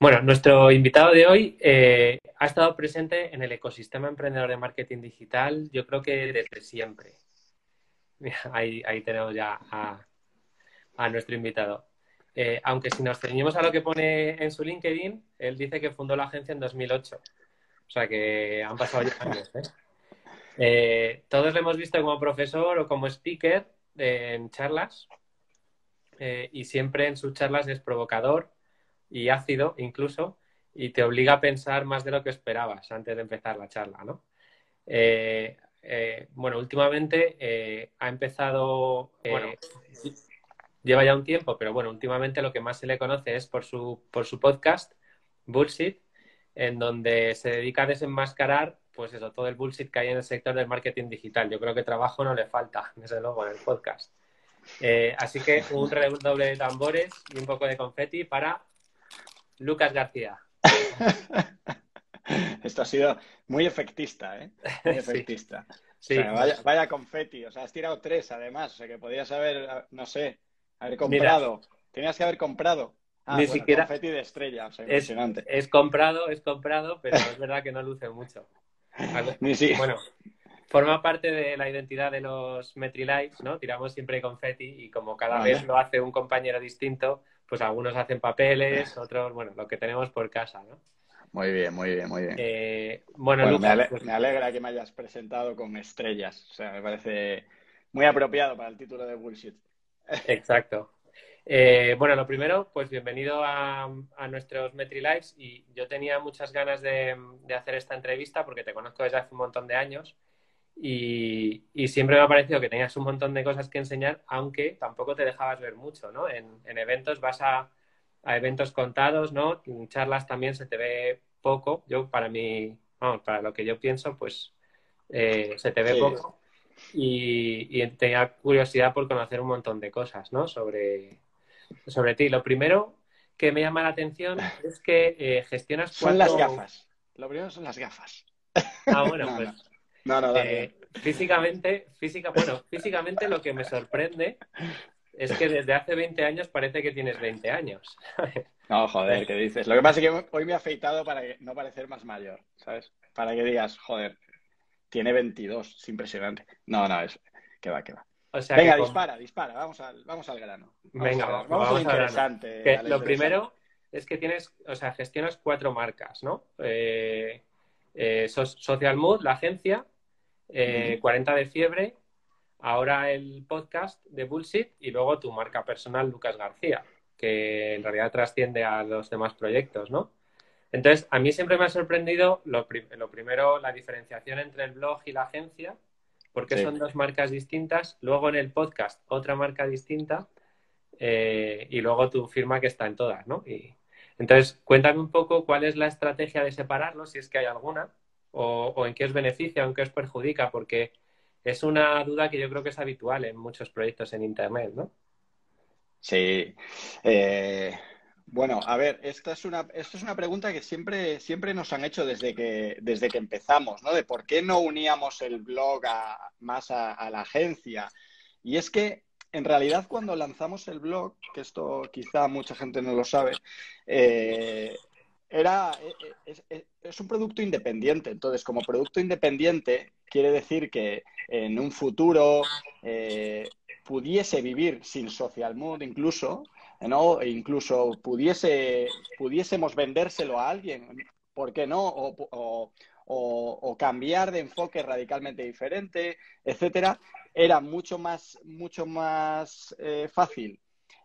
Bueno, nuestro invitado de hoy eh, ha estado presente en el ecosistema emprendedor de marketing digital, yo creo que desde siempre. ahí, tenemos ya a, nuestro invitado. Eh, aunque si nos ceñimos a lo que pone en su LinkedIn, él dice que fundó la agencia en 2008. O sea que han pasado ya años. ¿eh? todos lo hemos visto como profesor o como speaker en charlas y siempre en sus charlas es provocador y ácido incluso, y te obliga a pensar más de lo que esperabas antes de empezar la charla, ¿no? Eh, eh, bueno, últimamente eh, ha empezado, bueno, lleva ya un tiempo, pero bueno, últimamente lo que más se le conoce es por su, por su podcast, Bullshit, en donde se dedica a desenmascarar, pues eso, todo el bullshit que hay en el sector del marketing digital. Yo creo que trabajo no le falta, desde luego, en el podcast. así que un redoble de tambores y un poco de confeti para Lucas García. Esto ha sido muy efectista, ¿eh? Muy efectista. Sí. vaya, confeti, o sea, has tirado tres además, o sea que podías haber, no sé, haber comprado. Tenías que haber comprado. Ah, Ni siquiera. Confeti de estrella, o sea, impresionante. Es, comprado, es comprado, pero es verdad que no luce mucho. Ni si... Bueno, forma parte de la identidad de los MetriLives, ¿no? Tiramos siempre confeti y como cada vez lo hace un compañero distinto, pues algunos hacen papeles, otros, bueno, lo que tenemos por casa, ¿no? Muy bien, muy bien, muy bien. Eh, bueno, pues me, alegra que me hayas presentado con estrellas. O sea, me parece muy apropiado para el título de Bullshit. Exacto. Eh, bueno, lo primero, pues bienvenido a, nuestros Metri Lives y yo tenía muchas ganas de, hacer esta entrevista porque te conozco desde hace un montón de años y, siempre me ha parecido que tenías un montón de cosas que enseñar, aunque tampoco te dejabas ver mucho, ¿no? En, eventos vas a, eventos contados, ¿no? En charlas también se te ve poco. Yo, para mí, vamos, para lo que yo pienso, pues eh, se te ve poco. Y, tenía curiosidad por conocer un montón de cosas, ¿no? Sobre, sobre ti. Lo primero que me llama la atención es que eh, gestionas Son las gafas. Lo primero son las gafas. Ah, bueno, pues... No, no, eh, físicamente, física, bueno, físicamente lo que me sorprende es que desde hace 20 años parece que tienes 20 años. no, joder, ¿qué dices? Lo que pasa es que hoy me he afeitado para no parecer más mayor, ¿sabes? Para que digas, joder, tiene 22, es impresionante. No, no, es que va, que va. Venga, dispara, dispara, vamos al, vamos al grano. Venga, vamos, a lo interesante. lo primero es que tienes, o sea, gestionas cuatro marcas, ¿no? Eh, eh, Social Mood, la agencia, 40 eh, de fiebre, ahora el podcast de Bullshit y luego tu marca personal, Lucas García, que en realidad trasciende a los demás proyectos, ¿no? Entonces, a mí siempre me ha sorprendido lo, primero, la diferenciación entre el blog y la agencia, porque son dos marcas distintas. Luego en el podcast, otra marca distinta. Eh, y luego tu firma que está en todas, ¿no? Y, entonces, cuéntame un poco cuál es la estrategia de separarlo, si es que hay alguna, o, en qué os beneficia o en qué os perjudica, porque es una duda que yo creo que es habitual en muchos proyectos en Internet, ¿no? Sí. Eh, bueno, a ver, esta es una, es una pregunta que siempre, siempre nos han hecho desde que, desde que empezamos, ¿no? De por qué no uníamos el blog más a, la agencia. Y es que en realidad cuando lanzamos el blog, que esto quizá mucha gente no lo sabe, eh, era, eh, eh, es, un producto independiente. Entonces, como producto independiente, quiere decir que en un futuro pudiese vivir sin social mood incluso, ¿no? E incluso pudiese, pudiésemos vendérselo a alguien, ¿por qué no? O, cambiar de enfoque radicalmente diferente, etcétera, era mucho más, mucho más fácil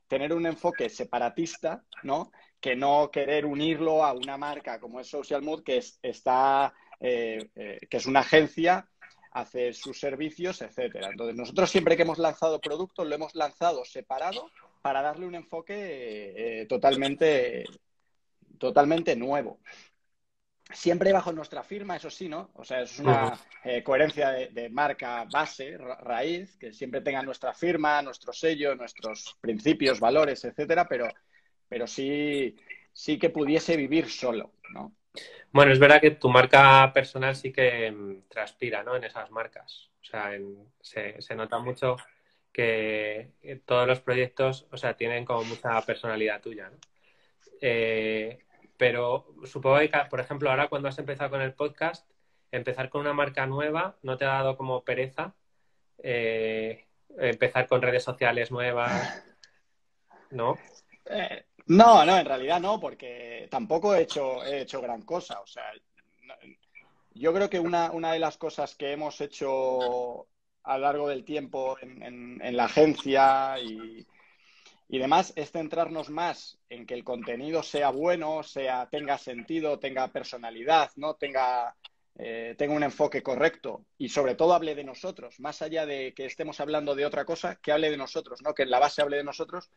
tener un enfoque separatista, ¿no? que no querer unirlo a una marca como es Social Mood, que es, está, eh, eh, que es una agencia, hace sus servicios, etcétera. Entonces, nosotros siempre que hemos lanzado productos, lo hemos lanzado separado para darle un enfoque eh, totalmente, totalmente nuevo. Siempre bajo nuestra firma, eso sí, ¿no? O sea, es una coherencia de, de, marca base, raíz, que siempre tenga nuestra firma, nuestro sello, nuestros principios, valores, etcétera, pero pero sí, sí que pudiese vivir solo, ¿no? Bueno, es verdad que tu marca personal sí que mm, transpira, ¿no? En esas marcas. O sea, se, nota mucho que todos los proyectos, o sea, tienen como mucha personalidad tuya, ¿no? Eh, pero supongo que, por ejemplo, ahora cuando has empezado con el podcast, empezar con una marca nueva no te ha dado como pereza eh, empezar con redes sociales nuevas, ¿no? Eh, no, no, en realidad no, porque tampoco he hecho, he hecho gran cosa. O sea, yo creo que una, una de las cosas que hemos hecho a lo largo del tiempo en, la agencia y, y, demás es centrarnos más en que el contenido sea bueno, sea, tenga sentido, tenga personalidad, ¿no? Tenga, eh, tenga un enfoque correcto y sobre todo hable de nosotros, más allá de que estemos hablando de otra cosa, que hable de nosotros, ¿no? Que en la base hable de nosotros.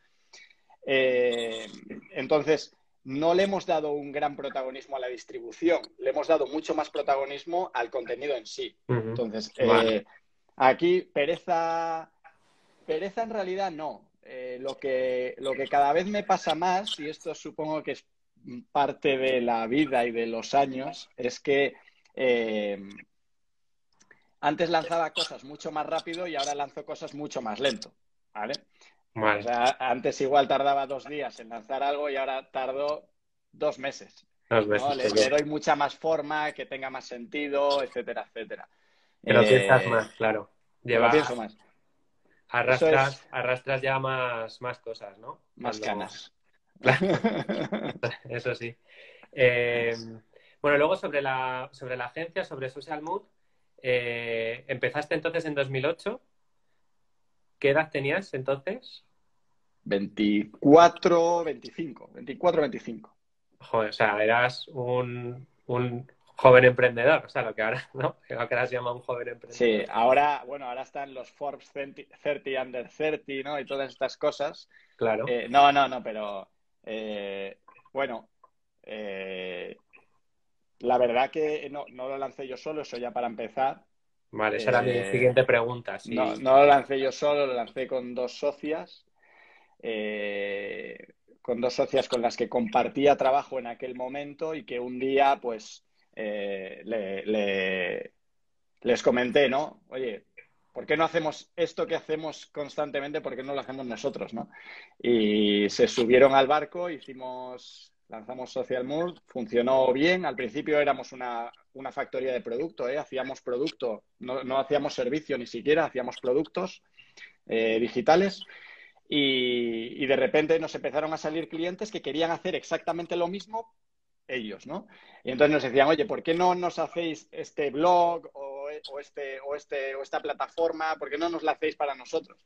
Eh, entonces, no le hemos dado un gran protagonismo a la distribución, le hemos dado mucho más protagonismo al contenido en sí. Entonces, eh, aquí pereza, pereza en realidad no. Eh, lo, que, lo que cada vez me pasa más, y esto supongo que es parte de la vida y de los años, es que eh, antes lanzaba cosas mucho más rápido y ahora lanzo cosas mucho más lento. ¿Vale? O sea, antes igual tardaba dos días en lanzar algo y ahora tardo dos meses. Dos meses le, doy mucha más forma, que tenga más sentido, etcétera, etcétera. Que lo piensas eh, más, claro. Lleva... Más. Arrastras, arrastras ya más, más cosas, ¿no? Más ganas. Eso sí. Eh, bueno, luego sobre la, sobre la agencia, sobre Social Mood, eh, empezaste entonces en 2008. ¿Qué edad tenías entonces? 24, 25. 24, 25. Joder, o sea, eras un, joven emprendedor, o sea, lo que ahora, ¿no? Lo que ahora se llama un joven emprendedor. Sí, ahora, bueno, ahora están los Forbes 30, Under 30, ¿no? Y todas estas cosas. Claro. Eh, no, no, no, pero eh, bueno, eh, la verdad que no, no, lo lancé yo solo, eso ya para empezar. Vale, esa era mi siguiente pregunta. No, no lo lancé yo solo, lo lancé con dos socias. Eh, con dos socias con las que compartía trabajo en aquel momento y que un día, pues, eh, les comenté, ¿no? Oye, ¿por qué no hacemos esto que hacemos constantemente? ¿Por qué no lo hacemos nosotros, no? Y se subieron al barco, hicimos, lanzamos Social Mood, funcionó bien. Al principio éramos una, factoría de producto, ¿eh? Hacíamos producto, no, hacíamos servicio ni siquiera, hacíamos productos eh, digitales y, de repente nos empezaron a salir clientes que querían hacer exactamente lo mismo ellos, ¿no? Y entonces nos decían, oye, ¿por qué no nos hacéis este blog o, este, o, este, o esta plataforma? ¿Por qué no nos la hacéis para nosotros?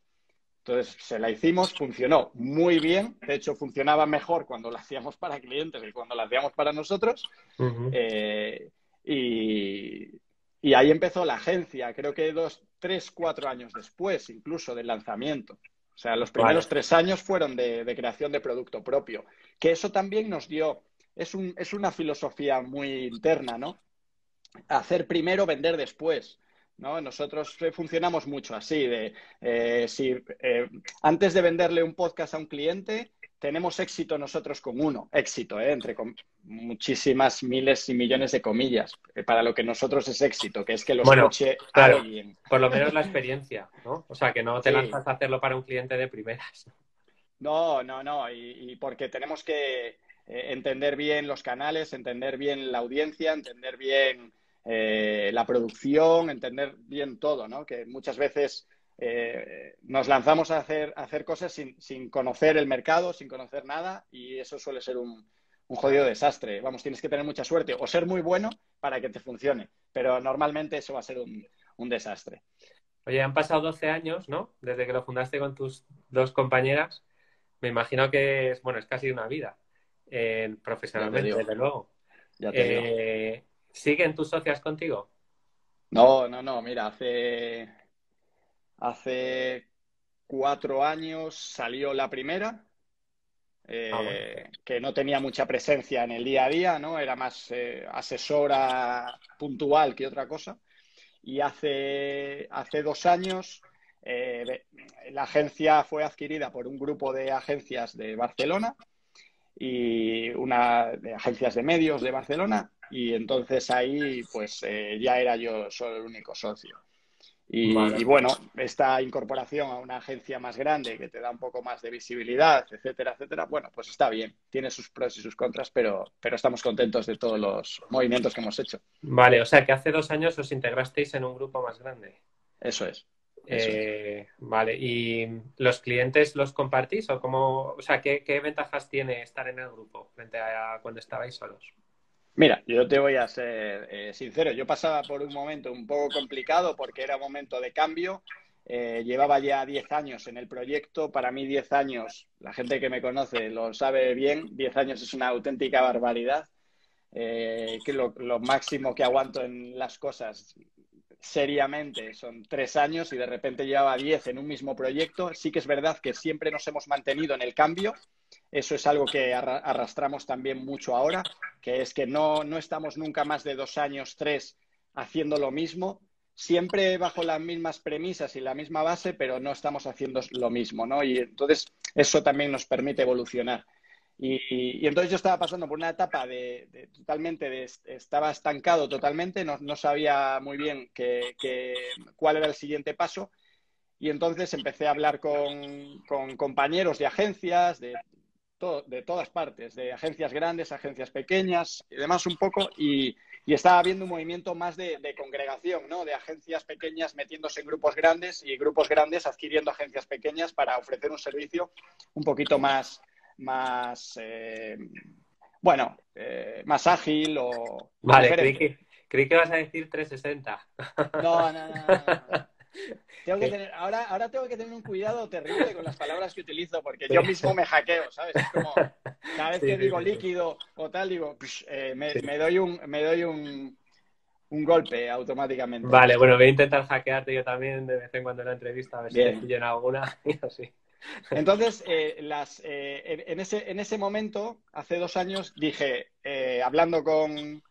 Entonces se la hicimos, funcionó muy bien. De hecho, funcionaba mejor cuando la hacíamos para clientes que cuando la hacíamos para nosotros. Eh, y, y, ahí empezó la agencia, creo que dos, tres, cuatro años después, incluso del lanzamiento. O sea, los primeros tres años fueron de, creación de producto propio. Que eso también nos dio, es, un, es una filosofía muy interna, ¿no? Hacer primero, vender después. ¿no? Nosotros funcionamos mucho así, de eh, si eh, antes de venderle un podcast a un cliente, tenemos éxito nosotros con uno, éxito, ¿eh? entre muchísimas miles y millones de comillas, eh, para lo que nosotros es éxito, que es que lo escuche alguien. Por lo menos la experiencia, ¿no? O sea, que no te lanzas a hacerlo para un cliente de primeras. No, no, no, y, porque tenemos que eh, entender bien los canales, entender bien la audiencia, entender bien la producción, entender bien todo, ¿no? Que muchas veces eh, nos lanzamos a hacer, hacer cosas sin, conocer el mercado, sin conocer nada, y eso suele ser un, jodido desastre. Vamos, tienes que tener mucha suerte o ser muy bueno para que te funcione, pero normalmente eso va a ser un, desastre. Oye, han pasado 12 años, ¿no? Desde que lo fundaste con tus dos compañeras. Me imagino que es, bueno, es casi una vida eh, profesionalmente, desde luego. Eh, ¿Siguen tus socias contigo? No, no, no. Mira, hace Hace cuatro años salió la primera, eh, ah, que no tenía mucha presencia en el día a día, ¿no? Era más eh, asesora puntual que otra cosa. Y hace, hace dos años eh, la agencia fue adquirida por un grupo de agencias de Barcelona y una de agencias de medios de Barcelona y entonces ahí pues ya era yo solo el único socio. Y, bueno, esta incorporación a una agencia más grande que te da un poco más de visibilidad, etcétera, etcétera, bueno, pues está bien. Tiene sus pros y sus contras, pero, pero estamos contentos de todos los movimientos que hemos hecho. Vale, o sea que hace dos años os integrasteis en un grupo más grande. Eso es. Eh, vale, ¿y los clientes los compartís o cómo, o sea, ¿qué, ventajas tiene estar en el grupo frente a cuando estabais solos? Mira, yo te voy a ser eh, sincero, yo pasaba por un momento un poco complicado porque era momento de cambio, eh, llevaba ya 10 años en el proyecto, para mí 10 años, la gente que me conoce lo sabe bien, 10 años es una auténtica barbaridad, que lo, lo máximo que aguanto en las cosas seriamente son tres años y de repente llevaba diez en un mismo proyecto. Sí que es verdad que siempre nos hemos mantenido en el cambio. Eso es algo que arrastramos también mucho ahora, que es que no, no estamos nunca más de dos años, tres, haciendo lo mismo. Siempre bajo las mismas premisas y la misma base, pero no estamos haciendo lo mismo, ¿no? Y entonces eso también nos permite evolucionar. Y, entonces yo estaba pasando por una etapa de, totalmente, de, estaba estancado totalmente, no, no sabía muy bien que, cuál era el siguiente paso. Y entonces empecé a hablar con, compañeros de agencias, de, de todas partes, de agencias grandes, agencias pequeñas y demás un poco. Y, y estaba habiendo un movimiento más de, de, congregación, ¿no? De agencias pequeñas metiéndose en grupos grandes y grupos grandes adquiriendo agencias pequeñas para ofrecer un servicio un poquito más, más, eh, bueno, eh, más ágil o... Vale, creí que, creí que vas a decir 360. No, no, no. Tengo que tener, ahora, ahora tengo que tener un cuidado terrible con las palabras que utilizo porque yo mismo me hackeo, ¿sabes? Es como cada vez que digo líquido o tal, digo, eh, me, me, doy un, me doy un, un golpe automáticamente. Vale, bueno, voy a intentar hackearte yo también de vez en cuando en la entrevista, a ver si me pillen alguna y así. Entonces, eh, las, eh, en, ese, en ese momento, hace dos años, dije, eh, hablando con...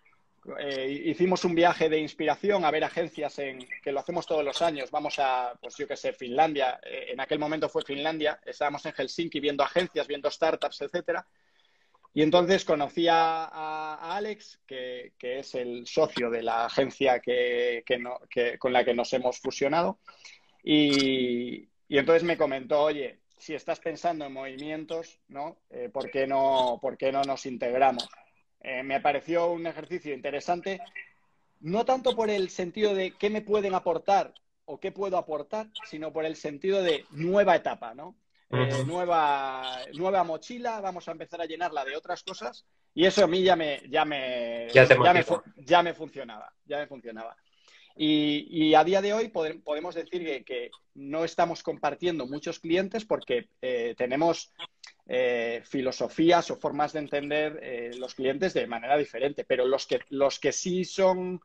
hicimos un viaje de inspiración a ver agencias en que lo hacemos todos los años. Vamos a, pues yo qué sé, Finlandia. en aquel momento fue Finlandia. Estábamos en Helsinki viendo agencias, viendo startups, etcétera. Y entonces conocí a, Alex, que, es el socio de la agencia que, con la que nos hemos fusionado. Y, y entonces me comentó, oye, si estás pensando en movimientos, ¿no? Eh, ¿por, qué no ¿Por qué no nos integramos? Eh, me pareció un ejercicio interesante, no tanto por el sentido de qué me pueden aportar o qué puedo aportar, sino por el sentido de nueva etapa, ¿no? Eh, nueva, nueva mochila, vamos a empezar a llenarla de otras cosas y eso a mí ya me, ya me, ya, me, ya me funcionaba, ya me funcionaba. Y, a día de hoy podemos decir que, no estamos compartiendo muchos clientes porque eh, tenemos eh, filosofías o formas de entender eh, los clientes de manera diferente, pero los que, los que sí son,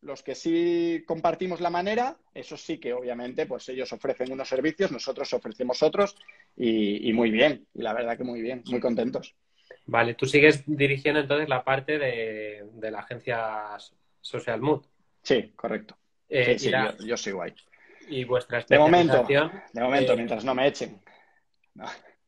los que sí compartimos la manera, eso sí que obviamente pues ellos ofrecen unos servicios, nosotros ofrecemos otros y, muy bien, y la verdad que muy bien, muy contentos. Vale, tú sigues dirigiendo entonces la parte de, de la agencia Social Mood. Sí, correcto. Eh, yo, soy guay. ¿Y vuestra De momento, de momento, mientras no me echen.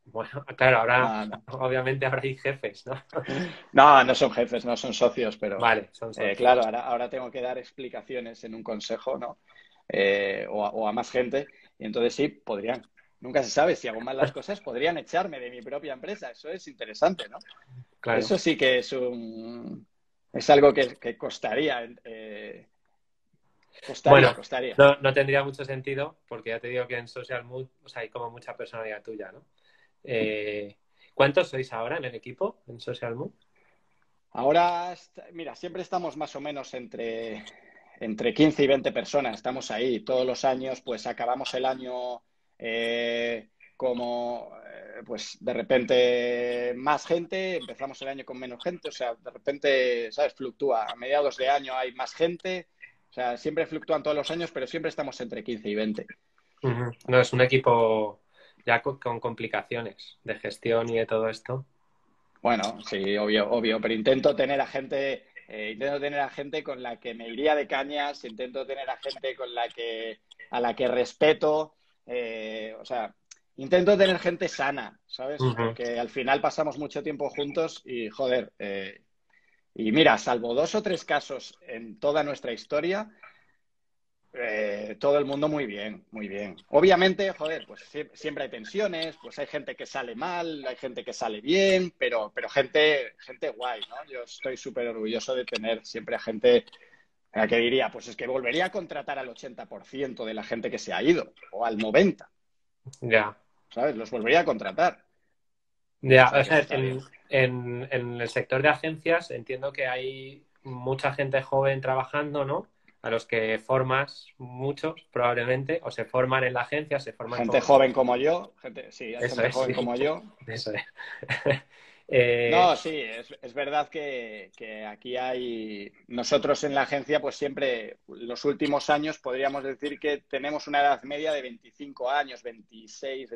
Bueno, claro, ahora obviamente ahora hay jefes, ¿no? No, no son jefes, no son socios, pero vale, son eh, claro, ahora, ahora tengo que dar explicaciones en un consejo, ¿no? Eh, o, a, más gente, y entonces sí, podrían. Nunca se sabe si hago mal las cosas, podrían echarme de mi propia empresa. Eso es interesante, ¿no? Claro. Eso sí que es un es algo que, costaría bueno, No, no, tendría mucho sentido porque ya te digo que en Social Mood hay como mucha personalidad tuya, ¿no? Eh, ¿Cuántos sois ahora en el equipo en Social Mood? Ahora, mira, siempre estamos más o menos entre, entre 15 y 20 personas. Estamos ahí todos los años, pues acabamos el año eh, como, eh, pues de repente más gente, empezamos el año con menos gente, o sea, de repente, ¿sabes? Fluctúa. A mediados de año hay más gente, o sea, siempre fluctúan todos los años, pero siempre estamos entre 15 y 20. No, es un equipo ya con, complicaciones de gestión y de todo esto. Bueno, sí, obvio, obvio, pero intento tener a gente, eh, intento tener a gente con la que me iría de cañas, intento tener a gente con la que, a la que respeto, eh, o sea, intento tener gente sana, ¿sabes? Porque al final pasamos mucho tiempo juntos y, joder, eh, y mira, salvo dos o tres casos en toda nuestra historia, Eh, todo el mundo muy bien, muy bien. Obviamente, joder, pues siempre hay tensiones, pues hay gente que sale mal, hay gente que sale bien, pero, pero gente, gente guay, ¿no? Yo estoy súper orgulloso de tener siempre a gente a que diría, pues es que volvería a contratar al 80% de la gente que se ha ido, o al 90%. Ya. ¿Sabes? Los volvería a contratar. Ya, o sea, en, en el sector de agencias entiendo que hay mucha gente joven trabajando, ¿no? a los que formas muchos probablemente, o se forman en la agencia, se forman gente joven como yo, gente, sí, gente joven como yo. Eso es. Eh, no, sí, es, verdad que, aquí hay, nosotros en la agencia, pues siempre, los últimos años podríamos decir que tenemos una edad media de 25 años, 26,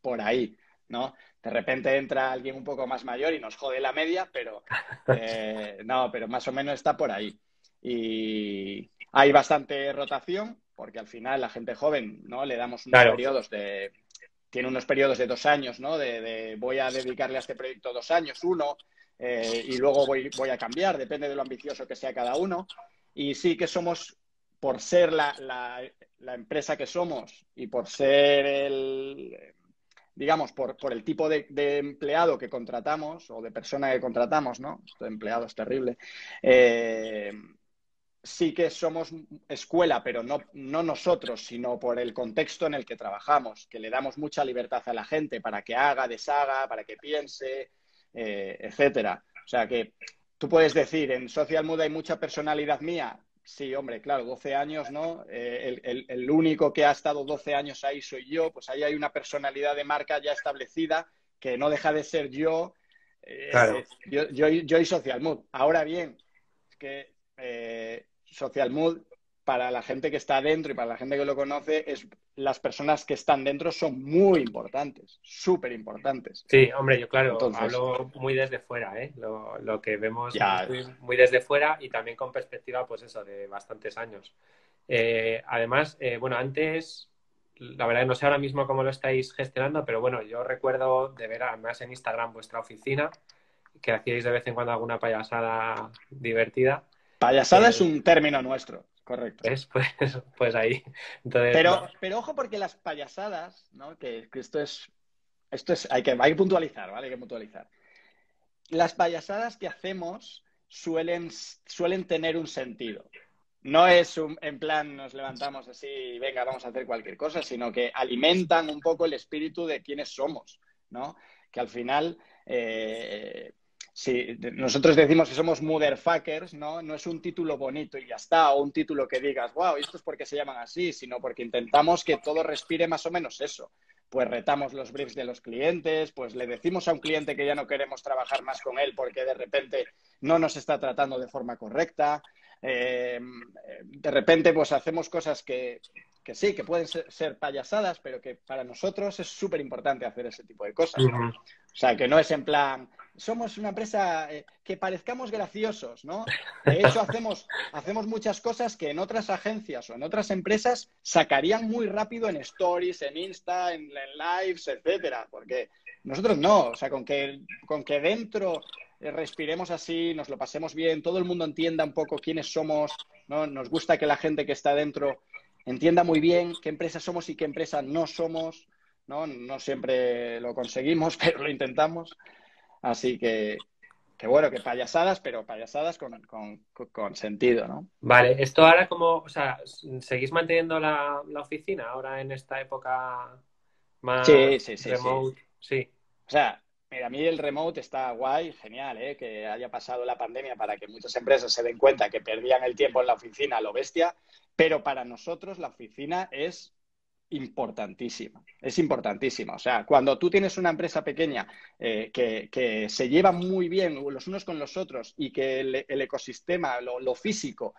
por ahí, ¿no? De repente entra alguien un poco más mayor y nos jode la media, pero eh, no, pero más o menos está por ahí. Y, hay bastante rotación, porque al final la gente joven, ¿no? Le damos unos periodos de. Tiene unos periodos de dos años, ¿no? De, voy a dedicarle a este proyecto dos años, uno, eh, y luego voy, voy a cambiar, depende de lo ambicioso que sea cada uno. Y sí que somos, por ser la, la, empresa que somos y por ser el, digamos, por, por el tipo de, empleado que contratamos o de persona que contratamos, ¿no? Esto de empleado es terrible. Eh, sí que somos escuela, pero no, no, nosotros, sino por el contexto en el que trabajamos, que le damos mucha libertad a la gente para que haga, deshaga, para que piense, eh, etcétera. O sea que tú puedes decir, en Social Mood hay mucha personalidad mía. Sí, hombre, claro, 12 años, ¿no? Eh, el, único que ha estado 12 años ahí soy yo, pues ahí hay una personalidad de marca ya establecida que no deja de ser yo, eh, yo, yo, yo, y Social Mood. Ahora bien, es que eh, Social Mood, para la gente que está dentro y para la gente que lo conoce, es las personas que están dentro son muy importantes, súper importantes. Sí, hombre, yo claro, hablo muy desde fuera, ¿eh? Lo, que vemos muy, desde fuera y también con perspectiva, pues eso, de bastantes años. Eh, además, eh, bueno, antes, la verdad no sé ahora mismo cómo lo estáis gestionando, pero bueno, yo recuerdo de ver además en Instagram vuestra oficina, que hacíais de vez en cuando alguna payasada divertida. Payasada es un término nuestro, correcto. Es, pues, pues ahí. pero, pero ojo porque las payasadas, ¿no? Que, esto es, esto es, hay que, hay que puntualizar, ¿vale? Hay que puntualizar. Las payasadas que hacemos suelen, suelen tener un sentido. No es un, en plan nos levantamos así y venga, vamos a hacer cualquier cosa, sino que alimentan un poco el espíritu de quiénes somos, ¿no? Que al final eh, si nosotros decimos que somos motherfuckers, ¿no? No es un título bonito y ya está, o un título que digas, wow, esto es porque se llaman así, sino porque intentamos que todo respire más o menos eso. Pues retamos los briefs de los clientes, pues le decimos a un cliente que ya no queremos trabajar más con él porque de repente no nos está tratando de forma correcta. Eh, de repente, pues hacemos cosas que, que sí, que pueden ser, payasadas, pero que para nosotros es súper importante hacer ese tipo de cosas. Sea, que no es en plan, somos una empresa eh, que parezcamos graciosos, ¿no? De hecho, hacemos, hacemos muchas cosas que en otras agencias o en otras empresas sacarían muy rápido en stories, en Insta, en, lives, etcétera, porque nosotros no, o sea, con que, con que dentro eh, respiremos así, nos lo pasemos bien, todo el mundo entienda un poco quiénes somos, ¿no? Nos gusta que la gente que está dentro entienda muy bien qué empresa somos y qué empresa no somos, ¿no? No siempre lo conseguimos, pero lo intentamos. Así que, que bueno, que payasadas, pero payasadas con, con, sentido, ¿no? Vale, esto ahora como, o sea, ¿seguís manteniendo la, oficina ahora en esta época más sí, sí, sí, remote? Sí. O sea, mira, a mí el remote está guay, genial, ¿eh? que haya pasado la pandemia para que muchas empresas se den cuenta que perdían el tiempo en la oficina, lo bestia, pero para nosotros la oficina es importantísima, es importantísima. O sea, cuando tú tienes una empresa pequeña eh, que, se lleva muy bien los unos con los otros y que el, ecosistema, lo, físico,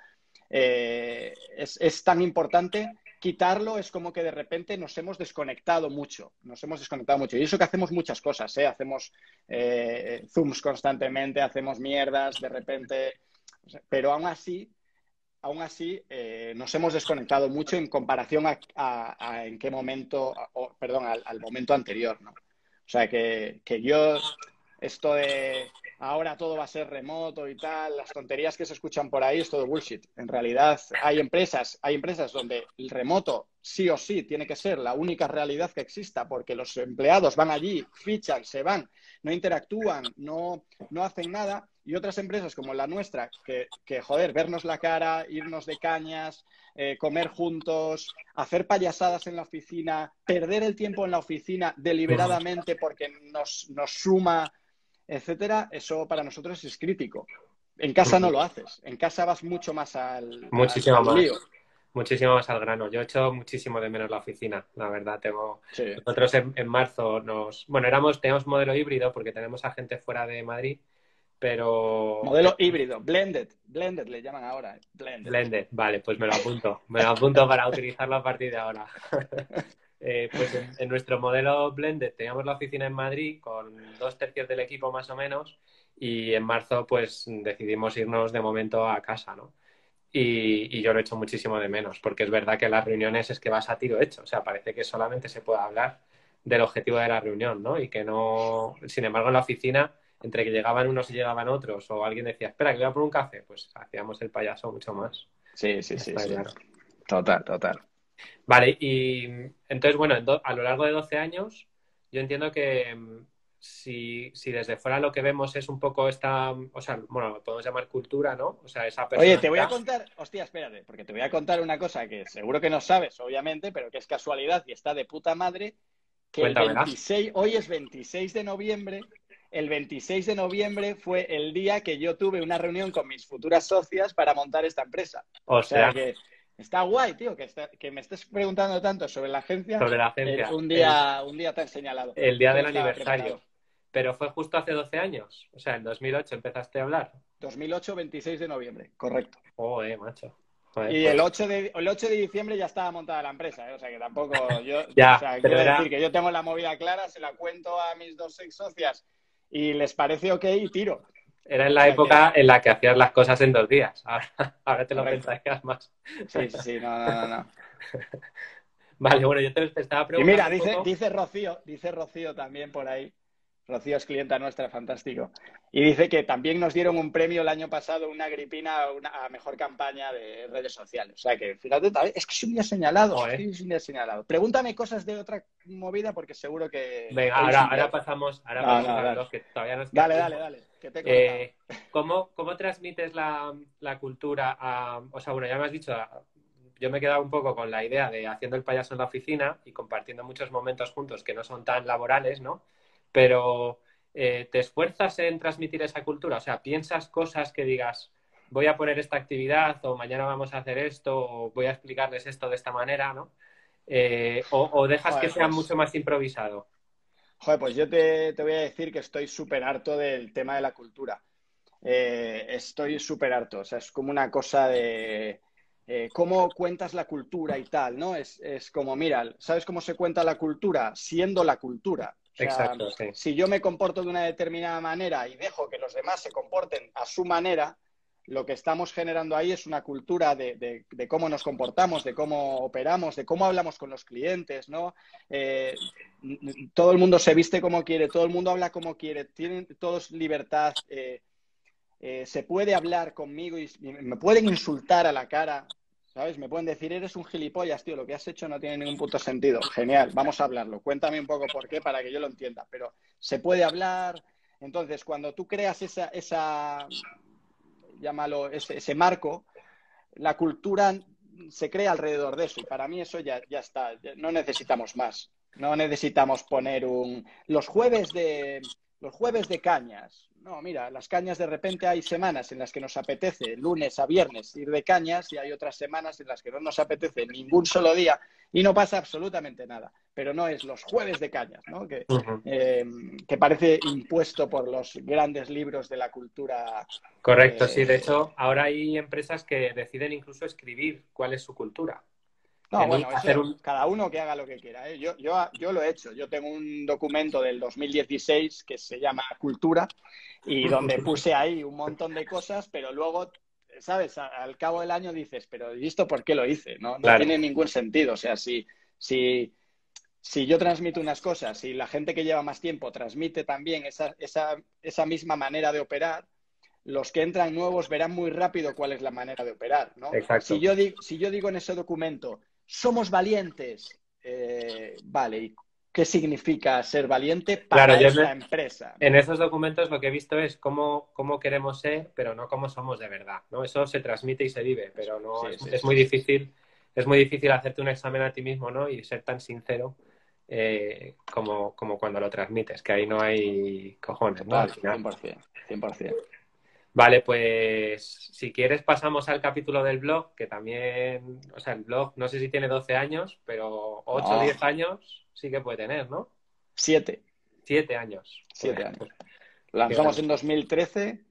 eh, es, tan importante, quitarlo es como que de repente nos hemos desconectado mucho, nos hemos desconectado mucho. Y eso que hacemos muchas cosas, ¿eh? hacemos zooms constantemente, hacemos mierdas, de repente, pero aún así aún así eh, nos hemos desconectado mucho en comparación a, en qué momento, perdón, al, momento anterior, ¿no? O sea, que, yo, esto de ahora todo va a ser remoto y tal, las tonterías que se escuchan por ahí es todo bullshit. En realidad hay empresas, hay empresas donde el remoto sí o sí tiene que ser la única realidad que exista porque los empleados van allí, fichan, se van, no interactúan, no, no hacen nada. Y otras empresas como la nuestra, que, que joder, vernos la cara, irnos de cañas, eh, comer juntos, hacer payasadas en la oficina, perder el tiempo en la oficina deliberadamente porque nos, nos suma etcétera, eso para nosotros es crítico. En casa no lo haces, en casa vas mucho más al, Muchísimo más. Muchísimo más al grano. Yo he hecho muchísimo de menos la oficina, la verdad. Tengo... Nosotros en, marzo nos... Bueno, éramos, teníamos modelo híbrido porque tenemos a gente fuera de Madrid, pero... Modelo híbrido, blended, blended le llaman ahora. Blended. blended, vale, pues me lo apunto. Me lo apunto para utilizarlo a partir de ahora. Eh, pues en, nuestro modelo blended teníamos la oficina en Madrid con dos tercios del equipo más o menos y en marzo pues decidimos irnos de momento a casa, ¿no? Y, yo lo he hecho muchísimo de menos porque es verdad que las reuniones es que vas a tiro hecho, o sea, parece que solamente se puede hablar del objetivo de la reunión, ¿no? Y que no, sin embargo, en la oficina, entre que llegaban unos y llegaban otros, o alguien decía, espera, que voy a por un café, pues hacíamos el payaso mucho más. Sí, sí, sí. sí. Total, total. Vale, y entonces, bueno, a lo largo de 12 años, yo entiendo que mm, si, si, desde fuera lo que vemos es un poco esta, o sea, bueno, lo podemos llamar cultura, ¿no? O sea, esa Oye, te voy a contar, hostia, espérate, porque te voy a contar una cosa que seguro que no sabes, obviamente, pero que es casualidad y está de puta madre, que el 26, hoy es 26 de noviembre, el 26 de noviembre fue el día que yo tuve una reunión con mis futuras socias para montar esta empresa. O, sea que Está guay, tío, que, que, me estés preguntando tanto sobre la agencia. Sobre la agencia. un, día, un día tan señalado. El día del aniversario. Pero fue justo hace 12 años. O sea, en 2008 empezaste a hablar. 2008, 26 de noviembre, correcto. Joder, macho. y el 8, de, el 8 de diciembre ya estaba montada la empresa, ¿eh? o sea que tampoco yo, ya, o sea, quiero decir que yo tengo la movida clara, se la cuento a mis dos ex socias y les parece ok y tiro. Era en la época en la que hacías las cosas en dos días. Ahora, te lo pensarías más. Sí, sí, sí, no, no, no. vale, bueno, yo te, estaba preguntando. Y mira, dice, dice Rocío, dice Rocío también por ahí, Rocío es clienta nuestra, fantástico. Y dice que también nos dieron un premio el año pasado, una gripina a, mejor campaña de redes sociales. O sea que, fíjate, es que es un día señalado. Es un día señalado. Pregúntame cosas de otra movida porque seguro que. Venga, ahora, pasamos, ahora pasamos a los que todavía nos Dale, dale, dale. Eh, ¿cómo, ¿cómo, transmites la, la, cultura a. O sea, bueno, ya me has dicho. Yo me he quedado un poco con la idea de haciendo el payaso en la oficina y compartiendo muchos momentos juntos que no son tan laborales, ¿no? Pero eh, ¿te esfuerzas en transmitir esa cultura? O sea, ¿piensas cosas que digas, voy a poner esta actividad o mañana vamos a hacer esto o voy a explicarles esto de esta manera, ¿no? Eh, o, dejas que sea pues mucho más improvisado? Joder, pues yo te, voy a decir que estoy súper harto del tema de la cultura. Eh, estoy súper harto. O sea, es como una cosa de cómo cuentas la cultura y tal, ¿no? Es, es como, mira, ¿sabes cómo se cuenta la cultura? Siendo la cultura. Exacto, Si yo me comporto de una determinada manera y dejo que los demás se comporten a su manera, lo que estamos generando ahí es una cultura de, cómo nos comportamos, de cómo operamos, de cómo hablamos con los clientes, ¿no? Eh, todo el mundo se viste como quiere, todo el mundo habla como quiere, tienen todos libertad. Eh, eh, se puede hablar conmigo y me pueden insultar a la cara ¿Sabes? Me pueden decir, eres un gilipollas, tío, lo que has hecho no tiene ningún puto sentido. Genial, vamos a hablarlo. Cuéntame un poco por qué para que yo lo entienda. Pero se puede hablar. Entonces, cuando tú creas esa, esa llámalo, ese, marco, la cultura se crea alrededor de eso. Y para mí eso ya, ya está. No necesitamos más. No necesitamos poner un... Los jueves de... Los jueves de cañas, no, mira, las cañas de repente hay semanas en las que nos apetece lunes a viernes ir de cañas y hay otras semanas en las que no nos apetece ningún solo día y no pasa absolutamente nada. Pero no es los jueves de cañas, ¿no? Que, eh, que parece impuesto por los grandes libros de la cultura. Correcto, sí. De eh, hecho, ahora hay empresas que deciden incluso escribir cuál es su cultura. No, bueno, cada uno que haga lo que quiera. ¿eh? Yo, yo, yo lo he hecho. Yo tengo un documento del 2016 que se llama Cultura y donde puse ahí un montón de cosas, pero luego, ¿sabes? Al cabo del año dices, pero ¿y esto por qué lo hice? No, no tiene ningún sentido. O sea, si, si si yo transmito unas cosas y la gente que lleva más tiempo transmite también esa, esa, esa misma manera de operar, los que entran nuevos verán muy rápido cuál es la manera de operar, ¿no? Exacto. Si yo, digo, si yo digo en ese documento, somos valientes, eh, vale, ¿y qué significa ser valiente para Claro, esta me- empresa? En esos documentos lo que he visto es cómo, cómo queremos ser, pero no cómo somos de verdad, ¿no? Eso se transmite y se vive, pero no Sí, es, sí, es sí, muy difícil, es muy difícil hacerte un examen a ti mismo, ¿no? Y ser tan sincero eh, como, como cuando lo transmites, que ahí no hay cojones, ¿no? Al final. 100%, 100%. Vale, pues si quieres pasamos al capítulo del blog, que también, o sea, el blog no sé si tiene 12 años, pero 8 o No. 10 años sí que puede tener, ¿no? Siete, 7 años. siete Pues, años. Lanzamos en 2013.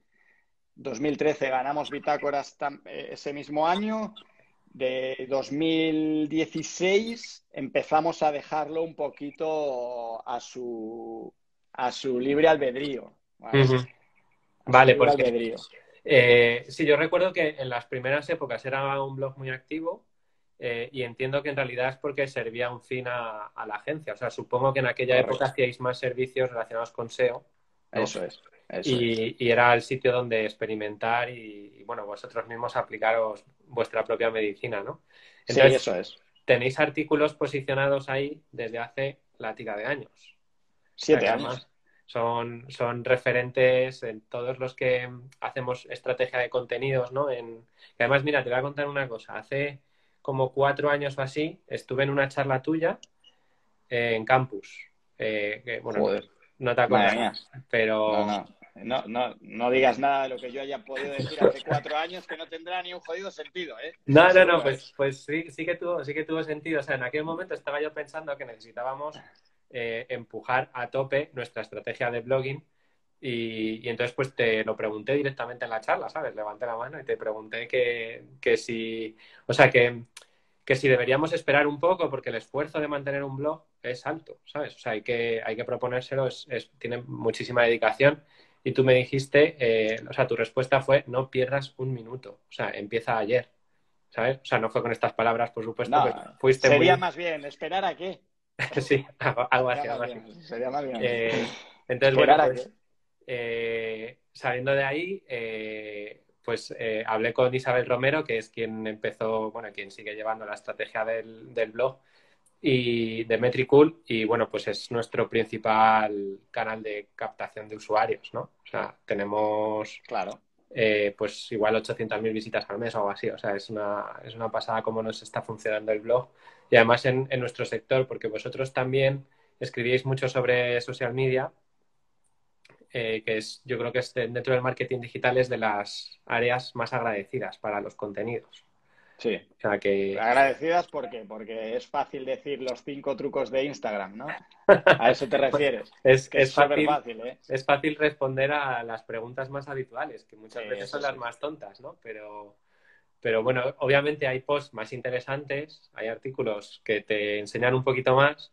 2013 ganamos Bitácoras eh, ese mismo año. De 2016 empezamos a dejarlo un poquito a su, a su libre albedrío. Vale, albedrío. eh, sí, yo recuerdo que en las primeras épocas era un blog muy activo eh, y entiendo que en realidad es porque servía un fin a, a la agencia. O sea, supongo que en aquella Correcto. época hacíais más servicios relacionados con SEO ¿no? Eso es. Eso es. y, era el sitio donde experimentar y, y, bueno, vosotros mismos aplicaros vuestra propia medicina, ¿no? Sí, Entonces, eso es. tenéis artículos posicionados ahí desde hace la tira de años. Siete O sea, que años. Son, son referentes en todos los que hacemos estrategia de contenidos, ¿no? En, además, mira, te voy a contar una cosa. Hace como cuatro años o así estuve en una charla tuya eh, en campus. Eh, que, bueno, Joder. no te acuerdas, pero No, no. No, no, no digas nada de lo que yo haya podido decir hace cuatro años que no tendrá ni un jodido sentido, ¿eh? No, no, no, pues, pues sí, sí que tuvo, sí que tuvo sentido. O sea, en aquel momento estaba yo pensando que necesitábamos eh, empujar a tope nuestra estrategia de blogging y, y entonces pues te lo pregunté directamente en la charla, ¿sabes? Levanté la mano y te pregunté que, que si, o sea, que, que si deberíamos esperar un poco porque el esfuerzo de mantener un blog es alto, ¿sabes? O sea, hay que, hay que proponérselo, es, es- tiene muchísima dedicación. Y tú me dijiste, eh, o sea, tu respuesta fue, no pierdas un minuto, o sea, empieza ayer, ¿sabes? O sea, no fue con estas palabras, por supuesto, No, pero fuiste sería muy... más bien, ¿esperar a qué? sí, algo, así, algo así. sería más bien. Eh, entonces, bueno, pues, eh, saliendo de ahí, eh, pues eh, hablé con Isabel Romero, que es quien empezó, bueno, quien sigue llevando la estrategia del, del blog y de Metricool, y bueno, pues es nuestro principal canal de captación de usuarios, ¿no? O sea, tenemos Claro. Eh, pues igual 800.000 visitas al mes o algo así. O sea, es una, es una pasada cómo nos está funcionando el blog. Y además en, en nuestro sector, porque vosotros también escribíais mucho sobre social media, eh, que es, yo creo que es de- dentro del marketing digital es de las áreas más agradecidas para los contenidos. Sí. O sea, que Agradecidas, ¿por qué? Porque es fácil decir los cinco trucos de Instagram, ¿no? A eso te refieres. es, Que es es súper fácil, fácil, ¿eh? es fácil responder a las preguntas más habituales, que muchas Sí, veces son las sí. más tontas, ¿no? Pero, pero bueno, obviamente hay posts más interesantes, hay artículos que te enseñan un poquito más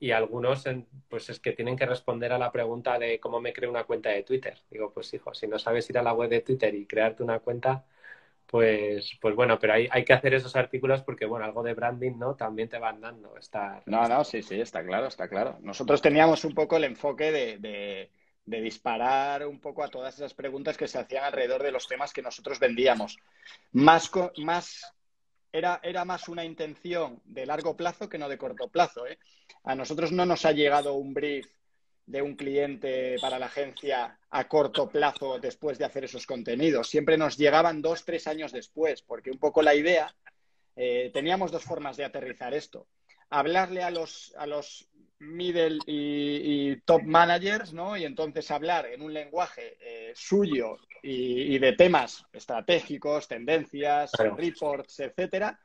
y algunos, pues es que tienen que responder a la pregunta de cómo me creo una cuenta de Twitter. Digo, pues hijo, si no sabes ir a la web de Twitter y crearte una cuenta, pues, pues bueno, pero hay, hay que hacer esos artículos porque, bueno, algo de branding, ¿no? También te van dando estar... No, no, sí, sí, está claro, está claro. Nosotros teníamos un poco el enfoque de, de- disparar un poco a todas esas preguntas que se hacían alrededor de los temas que nosotros vendíamos. Más, más era, era más una intención de largo plazo que no de corto plazo. ¿eh? A nosotros no nos ha llegado un brief de un cliente para la agencia a corto plazo después de hacer esos contenidos. Siempre nos llegaban dos, tres años después, porque un poco la idea, eh, teníamos dos formas de aterrizar esto. Hablarle a los, a los middle y, y top managers, ¿no? Y entonces hablar en un lenguaje eh, suyo y, y de temas estratégicos, tendencias, Claro. reports, etcétera,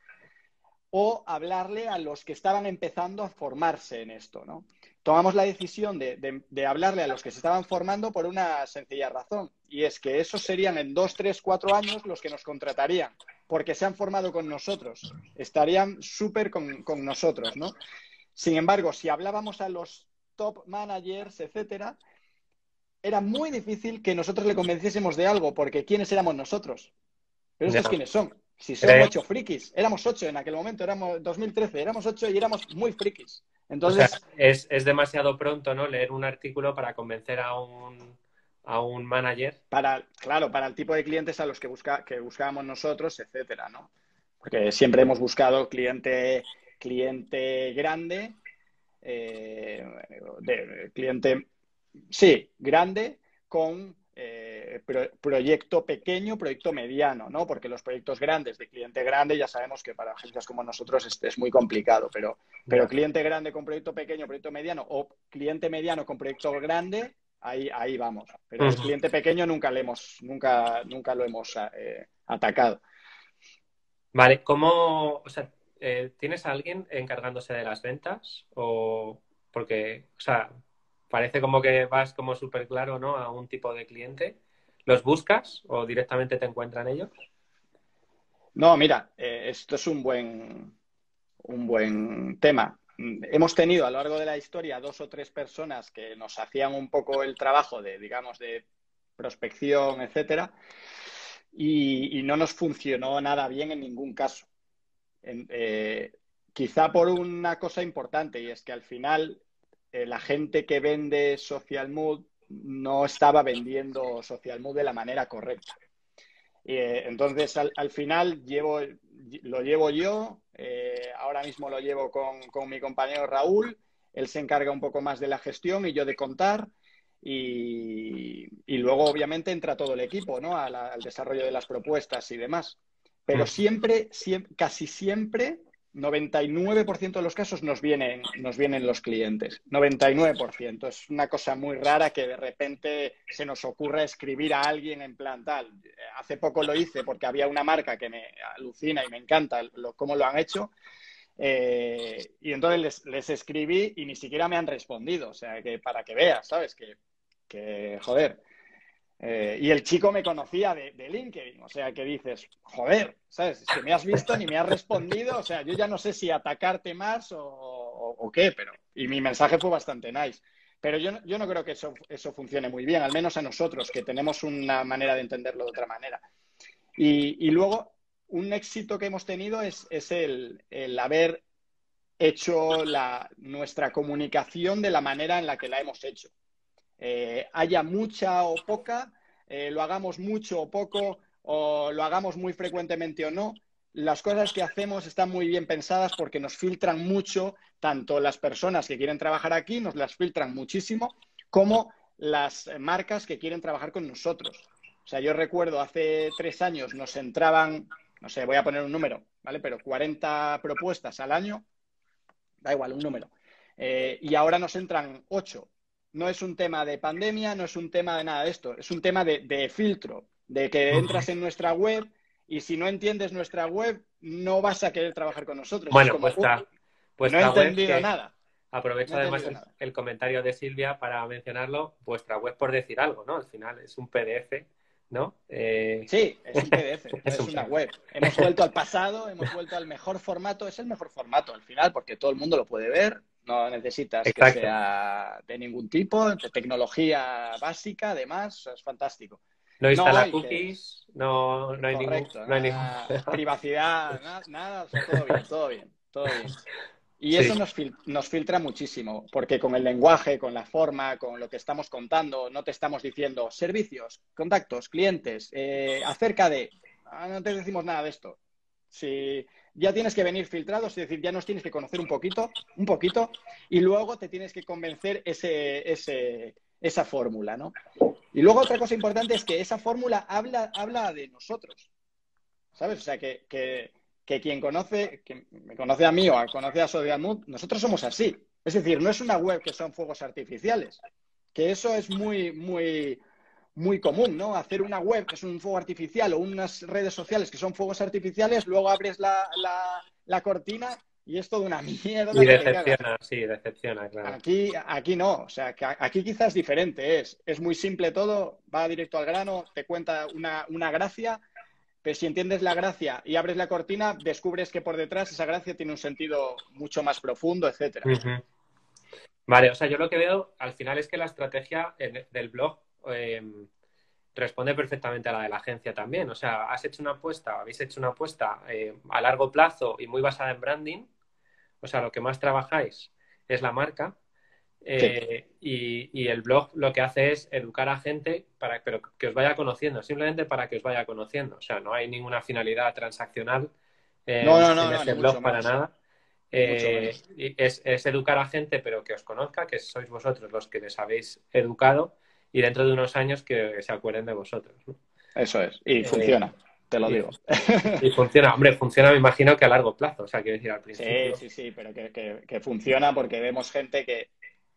o hablarle a los que estaban empezando a formarse en esto, ¿no? Tomamos la decisión de, de- de hablarle a los que se estaban formando por una sencilla razón, y es que esos serían en dos, tres, cuatro años los que nos contratarían, porque se han formado con nosotros, estarían súper con, con nosotros, ¿no? Sin embargo, si hablábamos a los top managers, etcétera, era muy difícil que nosotros le convenciésemos de algo, porque ¿quiénes éramos nosotros? Pero estos quiénes son, Si son ocho frikis, éramos ocho en aquel momento, éramos 2013, éramos ocho y éramos muy frikis. Entonces, es, demasiado pronto, ¿no? Leer un artículo para convencer a un, a un manager. Para, claro, para el tipo de clientes a los que, busca, que buscábamos nosotros, etcétera, ¿no? Porque siempre hemos buscado cliente, cliente grande, eh, de, cliente, sí, grande, con eh, proyecto pequeño, proyecto mediano, ¿no? Porque los proyectos grandes de cliente grande ya sabemos que para agencias como nosotros es, es muy complicado, pero, pero cliente grande con proyecto pequeño, proyecto mediano o cliente mediano con proyecto grande, ahí, ahí vamos. Pero el cliente pequeño nunca, le hemos, nunca, nunca lo hemos eh, atacado. Vale, ¿cómo, o sea, eh, ¿tienes a alguien encargándose de las ventas? O porque, o sea, parece como que vas como súper claro, ¿no? A un tipo de cliente. ¿Los buscas o directamente te encuentran ellos? No, mira, eh, esto es un buen, un buen tema. Hemos tenido a lo largo de la historia dos o tres personas que nos hacían un poco el trabajo de, digamos, de prospección, etcétera, y, no nos funcionó nada bien en ningún caso. Eh, quizá por una cosa importante, y es que al final eh, la gente que vende Social Mood no estaba vendiendo Social Mood de la manera correcta. Eh, entonces, al, final llevo, lo llevo yo, eh, ahora mismo lo llevo con, mi compañero Raúl, él se encarga un poco más de la gestión y yo de contar. Y, luego, obviamente, entra todo el equipo, ¿no? al desarrollo de las propuestas y demás. Pero mm. siempre, siempre casi siempre 99% de los casos nos vienen, nos vienen los clientes. 99%. Es una cosa muy rara que de repente se nos ocurra escribir a alguien en plan tal. Hace poco lo hice porque había una marca que me alucina y me encanta cómo lo han hecho. Eh, y entonces les, escribí y ni siquiera me han respondido. O sea, que para que veas, ¿sabes? Que joder. Eh, y el chico me conocía de, LinkedIn, o sea que dices, joder, ¿sabes? Es que me has visto ni me has respondido, o sea, yo ya no sé si atacarte más o, qué, pero. Y mi mensaje fue bastante nice. Pero yo, yo no creo que eso, eso funcione muy bien, al menos a nosotros, que tenemos una manera de entenderlo de otra manera. Y, luego, un éxito que hemos tenido es, el, haber hecho la, nuestra comunicación de la manera en la que la hemos hecho. Eh, haya mucha o poca, eh, lo hagamos mucho o poco, o lo hagamos muy frecuentemente o no, las cosas que hacemos están muy bien pensadas porque nos filtran mucho, tanto las personas que quieren trabajar aquí, nos las filtran muchísimo, como las marcas que quieren trabajar con nosotros. O sea, yo recuerdo hace tres años nos entraban, no sé, voy a poner un número, ¿vale? Pero 40 propuestas al año, da igual, un número. Eh, y ahora nos entran ocho no es un tema de pandemia, no es un tema de nada de esto, es un tema de, filtro, de que entras en nuestra web y si no entiendes nuestra web, no vas a querer trabajar con nosotros. Bueno, pues, pues no he entendido nada. Aprovecho además el, comentario de Silvia para mencionarlo. Vuestra web, por decir algo, ¿no? Al final es un PDF, ¿no? Eh, sí, es un PDF, es, una web. Hemos vuelto al pasado, hemos vuelto al mejor formato. Es el mejor formato al final porque todo el mundo lo puede ver, no necesitas que sea de ningún tipo, de tecnología básica, además, es fantástico. No instala cookies, no, no, hay ningún, no hay privacidad, nada, todo bien, todo bien, todo bien. Y eso nos, nos, filtra muchísimo, porque con el lenguaje, con la forma, con lo que estamos contando, no te estamos diciendo servicios, contactos, clientes, eh, acerca de... Ah, no te decimos nada de esto. Si, ya tienes que venir filtrado, es decir, ya nos tienes que conocer un poquito, un poquito, y luego te tienes que convencer ese, ese, esa fórmula, ¿no? Y luego otra cosa importante es que esa fórmula habla, habla de nosotros, ¿sabes? O sea, que, que, quien conoce, que me conoce a mí o conoce a Social nosotros somos así. Es decir, no es una web que son fuegos artificiales, que eso es muy, muy, muy común, ¿no? Hacer una web que es un fuego artificial o unas redes sociales que son fuegos artificiales, luego abres la, la, cortina y es todo una mierda. Y decepciona, sí, decepciona, claro. Aquí, aquí no, o sea, que aquí quizás es diferente, es, es muy simple todo, va directo al grano, te cuenta una, una gracia, pero si entiendes la gracia y abres la cortina, descubres que por detrás esa gracia tiene un sentido mucho más profundo, etcétera. Vale, o sea, yo lo que veo al final es que la estrategia del blog Em, responde perfectamente a la de la agencia también. O sea, has hecho una apuesta, habéis hecho una apuesta eh, a largo plazo y muy basada en branding. O sea, lo que más trabajáis es la marca. Eh, y, el blog lo que hace es educar a gente para pero que os vaya conociendo, simplemente para que os vaya conociendo. O sea, no hay ninguna finalidad transaccional eh, en este blog para nada. es, es, educar a gente, pero que os conozca, que sois vosotros los que les habéis educado y dentro de unos años que se acuerden de vosotros. Eso es, y eh, funciona. te lo digo. Y funciona, hombre, funciona me imagino que a largo plazo, o sea, quiero decir al principio. Sí, sí, sí, pero que, funciona porque vemos gente que,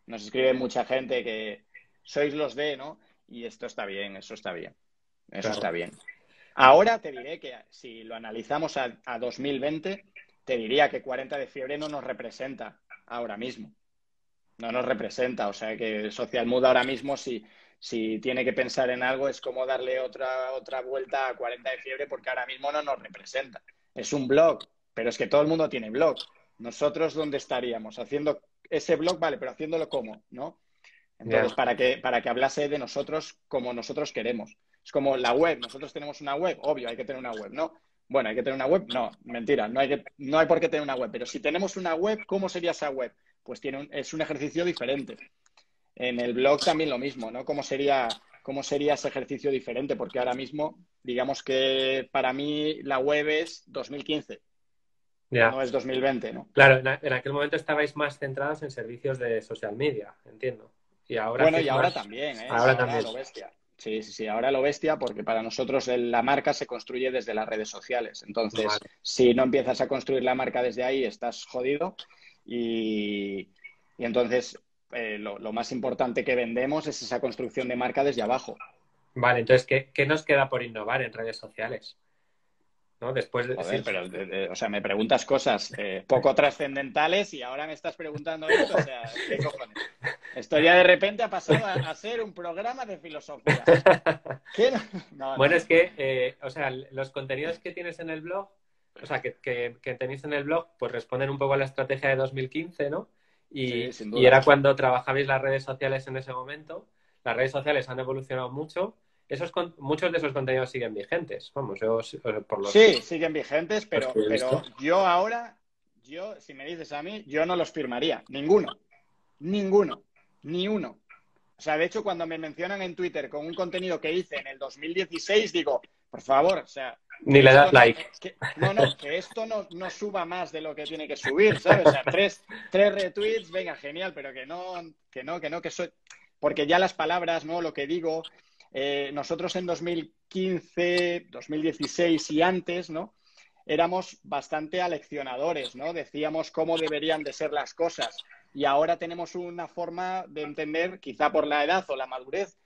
nos escribe mucha gente que sois los de, ¿no? Y esto está bien, eso está bien, eso está bien. Ahora te diré que si lo analizamos a, a 2020, te diría que 40 de fiebre no nos representa ahora mismo. No nos representa, o sea que Social Mood ahora mismo sí si tiene que pensar en algo es como darle otra, otra vuelta a 40 de fiebre porque ahora mismo no nos representa. Es un blog, pero es que todo el mundo tiene blog. Nosotros, ¿dónde estaríamos? Haciendo ese blog, vale, pero haciéndolo como, ¿no? Entonces, para, que, para que hablase de nosotros como nosotros queremos. Es como la web. Nosotros tenemos una web, obvio, hay que tener una web, ¿no? Bueno, hay que tener una web. No, mentira, no hay, que, no hay por qué tener una web. Pero si tenemos una web, ¿cómo sería esa web? Pues tiene es un ejercicio diferente. En el blog también lo mismo, ¿no? ¿Cómo sería, cómo sería ese ejercicio diferente? Porque ahora mismo, digamos que para mí la web es 2015. No es 2020, ¿no? Claro, en aquel momento estabais más centrados en servicios de social media, entiendo. Y ahora bueno, y ahora también, ¿eh? Ahora, también. Lo bestia. Sí, sí, sí, ahora lo bestia porque para nosotros la marca se construye desde las redes sociales. Entonces, si no empiezas a construir la marca desde ahí, estás jodido. Y, y entonces eh, lo, más importante que vendemos es esa construcción de marca desde abajo. Vale, entonces, ¿qué, nos queda por innovar en redes sociales? ¿No? Después de... pero, o sea, me preguntas cosas eh, poco trascendentales y ahora me estás preguntando esto, o sea, ¿qué cojones? Esto ya de repente ha pasado a, ser un programa de filosofía. bueno, es que, eh, o sea, los contenidos que tienes en el blog, o sea, que, que tenéis en el blog, pues responden un poco a la estrategia de 2015, ¿no? Y, era cuando trabajabais las redes sociales en ese momento. Las redes sociales han evolucionado mucho. Esos muchos de esos contenidos siguen vigentes. Vamos, yo, por los Sí, siguen vigentes, pero, pero yo ahora, yo, si me dices a mí, yo no los firmaría. Ninguno. Ninguno. Ni uno. O sea, de hecho, cuando me mencionan en Twitter con un contenido que hice en el 2016, digo, por favor, o sea, ni le das like. no, no, que esto no, no, suba más de lo que tiene que subir, ¿sabes? O sea, tres, tres retweets, venga, genial, pero que no, que no, que no, que soy. Porque ya las palabras, ¿no? Lo que digo, eh, nosotros en 2015, 2016 y antes, ¿no? Éramos bastante aleccionadores, ¿no? Decíamos cómo deberían de ser las cosas. Y ahora tenemos una forma de entender, quizá por la edad o la madurez,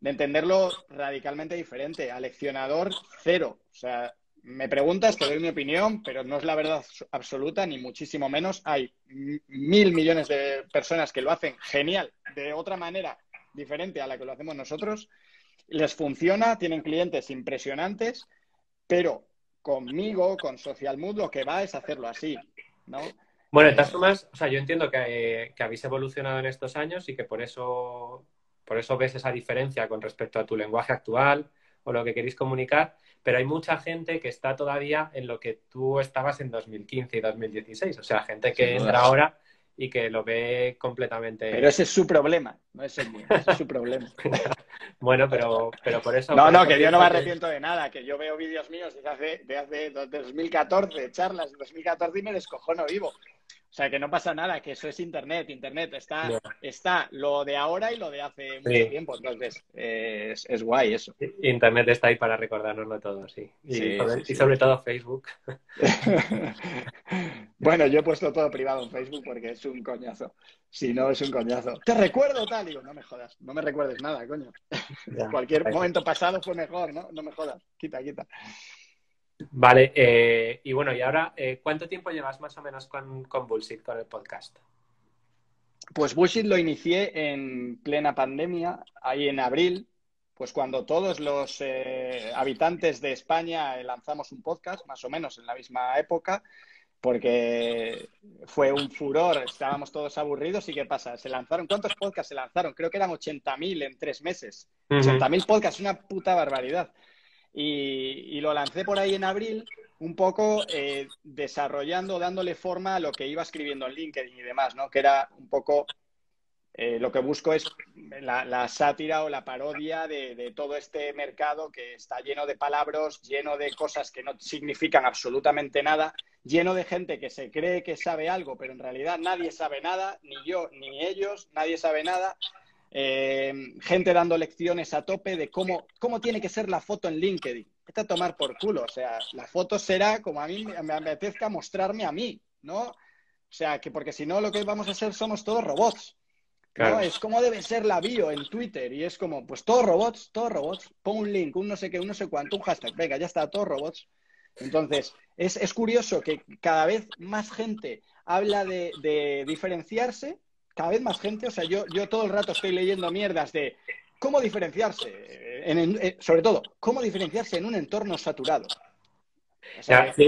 de entenderlo radicalmente diferente. Aleccionador cero. O sea, me preguntas, te doy mi opinión, pero no es la verdad absoluta, ni muchísimo menos. Hay mil millones de personas que lo hacen genial, de otra manera diferente a la que lo hacemos nosotros. Les funciona, tienen clientes impresionantes, pero conmigo, con Social Mood, lo que va es hacerlo así, ¿no? Bueno, de todas o sea, yo entiendo que, que habéis evolucionado en estos años y que por eso por eso ves esa diferencia con respecto a tu lenguaje actual o lo que queréis comunicar, pero hay mucha gente que está todavía en lo que tú estabas en 2015 y 2016, o sea, gente que entra ahora y que lo ve completamente. Pero ese es su problema, no es el mío, ese es su problema. bueno, pero, pero por eso. No, no, que yo no me arrepiento de nada, que yo veo vídeos míos desde hace, de hace 2014, charlas de 2014 y me descojono vivo. O sea, que no pasa nada, que eso es Internet. Internet está, está lo de ahora y lo de hace mucho tiempo. Entonces, es, es, guay eso. Internet está ahí para recordárnoslo todo, sí. Y, sobre, todo Facebook. bueno, yo he puesto todo privado en Facebook porque es un coñazo. Si no, es un coñazo. Te recuerdo tal. Digo, no me jodas. No me recuerdes nada, coño. Cualquier momento pasado fue mejor, ¿no? No me jodas. Quita, quita. Vale, eh, y bueno, y ahora, eh, ¿cuánto tiempo llevas más o menos con, con Bullshit, con el podcast? Pues Bullshit lo inicié en plena pandemia, ahí en abril, pues cuando todos los eh, habitantes de España lanzamos un podcast, más o menos en la misma época, porque fue un furor, estábamos todos aburridos y ¿qué pasa? Se lanzaron, ¿cuántos podcasts se lanzaron? Creo que eran 80.000 en tres meses. 80.000 podcasts, una puta barbaridad. Y, lo lancé por ahí en abril, un poco eh, desarrollando, dándole forma a lo que iba escribiendo en LinkedIn y demás, ¿no? Que era un poco eh, lo que busco es la, sátira o la parodia de, todo este mercado que está lleno de palabras, lleno de cosas que no significan absolutamente nada, lleno de gente que se cree que sabe algo, pero en realidad nadie sabe nada, ni yo ni ellos, nadie sabe nada. Eh, gente dando lecciones a tope de cómo, cómo tiene que ser la foto en LinkedIn. Está a tomar por culo. O sea, la foto será como a mí me apetezca mostrarme a mí, ¿no? O sea, que porque si no lo que vamos a hacer somos todos robots. Es como debe ser la bio en Twitter y es como, pues todos robots, todos robots, pon un link, un no sé qué, un no sé cuánto, un hashtag, venga, ya está, todos robots. Entonces, es, curioso que cada vez más gente habla de, diferenciarse, cada vez más gente, o sea, yo, yo todo el rato estoy leyendo mierdas de cómo diferenciarse, eh, sobre todo, cómo diferenciarse en un entorno saturado.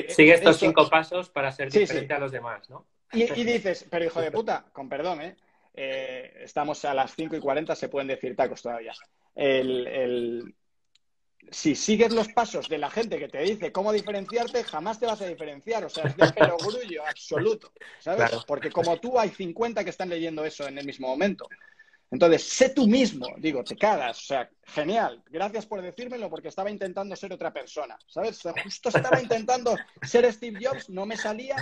sigue estos cinco pasos para ser diferente a los demás, ¿no? Y, y dices, pero hijo de puta, con perdón, ¿eh? Eh, estamos a las 5 y 40, se pueden decir tacos todavía. Si sigues los pasos de la gente que te dice cómo diferenciarte, jamás te vas a diferenciar. O sea, es de perogrullo absoluto, ¿sabes? Porque como tú hay 50 que están leyendo eso en el mismo momento. Entonces, sé tú mismo, digo, te cagas, o sea, genial, gracias por decírmelo porque estaba intentando ser otra persona, ¿sabes? Justo estaba intentando ser Steve Jobs, no me salía,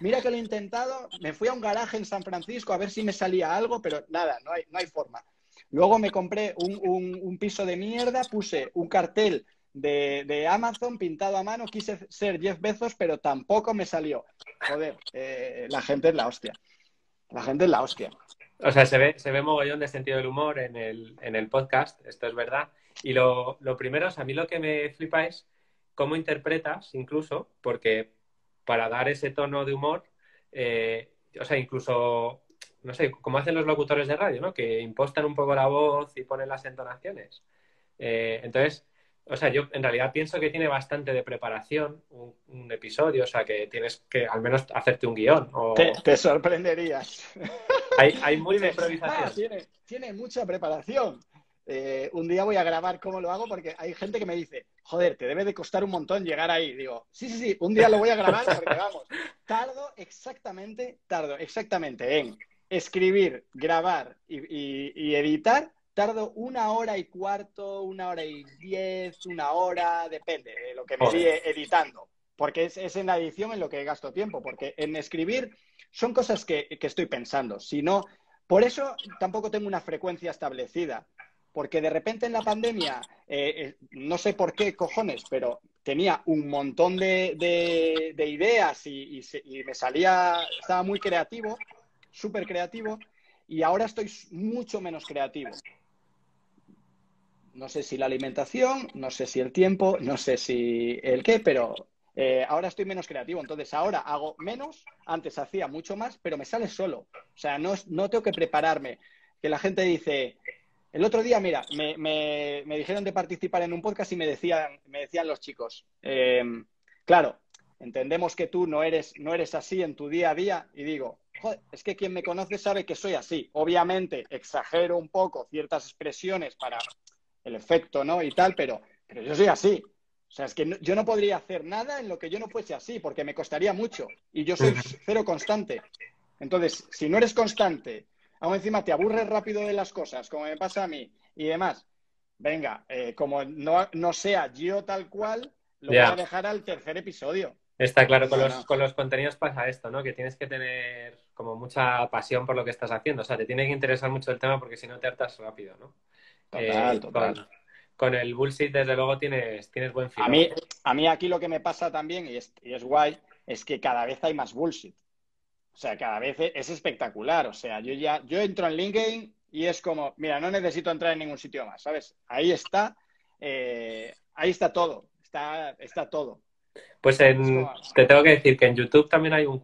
mira que lo he intentado, me fui a un garaje en San Francisco a ver si me salía algo, pero nada, no hay, no hay forma. Luego me compré un, piso de mierda, puse un cartel de, Amazon pintado a mano, quise ser Jeff Bezos, pero tampoco me salió. Joder, eh, la gente es la hostia. La gente es la hostia. O sea, se ve, se ve mogollón de sentido del humor en el, en el podcast, esto es verdad. Y lo, lo primero, a mí lo que me flipa es cómo interpretas, incluso, porque para dar ese tono de humor, eh, o sea, incluso, no sé, como hacen los locutores de radio, ¿no? Que impostan un poco la voz y ponen las entonaciones. Eh, entonces, o sea, yo en realidad pienso que tiene bastante de preparación un, episodio, o sea, que tienes que al menos hacerte un guion. O... Te, sorprenderías. Hay, hay mucha improvisación. Ah, tiene, tiene, mucha preparación. Eh, un día voy a grabar cómo lo hago porque hay gente que me dice, joder, te debe de costar un montón llegar ahí. Digo, sí, sí, sí, un día lo voy a grabar porque vamos, tardo exactamente, tardo exactamente en escribir, grabar y editar tardo una hora y cuarto, una hora y diez, una hora, depende de lo que me voy editando. Porque es, en la edición en lo que gasto tiempo, porque en escribir son cosas que, estoy pensando. Si no, por eso tampoco tengo una frecuencia establecida. Porque de repente en la pandemia, eh, eh, no sé por qué cojones, pero tenía un montón de, ideas y, y me salía, estaba muy creativo, súper creativo, y ahora estoy mucho menos creativo. No sé si la alimentación, no sé si el tiempo, no sé si el qué, pero eh, ahora estoy menos creativo. Entonces ahora hago menos, antes hacía mucho más, pero me sale solo. O sea, no, no tengo que prepararme. Que la gente dice, el otro día, mira, me, me, dijeron de participar en un podcast y me decían, me decían los chicos, em, claro, entendemos que tú no eres, no eres así en tu día a día y digo, joder, es que quien me conoce sabe que soy así. Obviamente exagero un poco ciertas expresiones para el efecto, ¿no? Y tal, pero, pero yo soy así. O sea, es que yo no podría hacer nada en lo que yo no fuese así, porque me costaría mucho. Y yo soy cero constante. Entonces, si no eres constante, aún encima te aburres rápido de las cosas, como me pasa a mí, y demás, venga, eh, como no, no, sea yo tal cual, lo voy a dejar al tercer episodio. Está claro, con, los, con los contenidos pasa esto, ¿no? Que tienes que tener como mucha pasión por lo que estás haciendo. O sea, te tiene que interesar mucho el tema porque si no te hartas rápido, ¿no? Total, eh, total. Con, el bullshit, desde luego, tienes, tienes buen. A mí, a mí aquí lo que me pasa también, y es, y es guay, es que cada vez hay más bullshit. O sea, cada vez es espectacular. O sea, yo ya, yo entro en LinkedIn y es como, mira, no necesito entrar en ningún sitio más, ¿sabes? Ahí está, eh, ahí está todo, está, está todo. Pues en, te tengo que decir que en YouTube también hay un,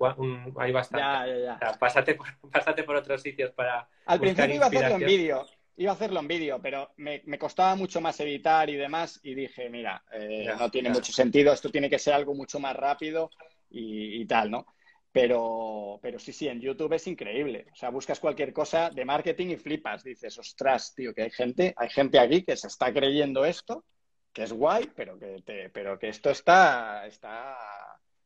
hay bastante. Ya, ya, ya. pásate, por, pásate por otros sitios para. Al principio iba a hacerlo en vídeo, iba a hacerlo en vídeo, pero me, costaba mucho más editar y demás, y dije, mira, eh, no tiene mucho sentido, esto tiene que ser algo mucho más rápido y, tal, ¿no? Pero, pero sí, sí, en YouTube es increíble. O sea, buscas cualquier cosa de marketing y flipas. Dices, ostras, tío, que hay gente, hay gente aquí que se está creyendo esto, que es guay, pero que, te, pero que esto está, está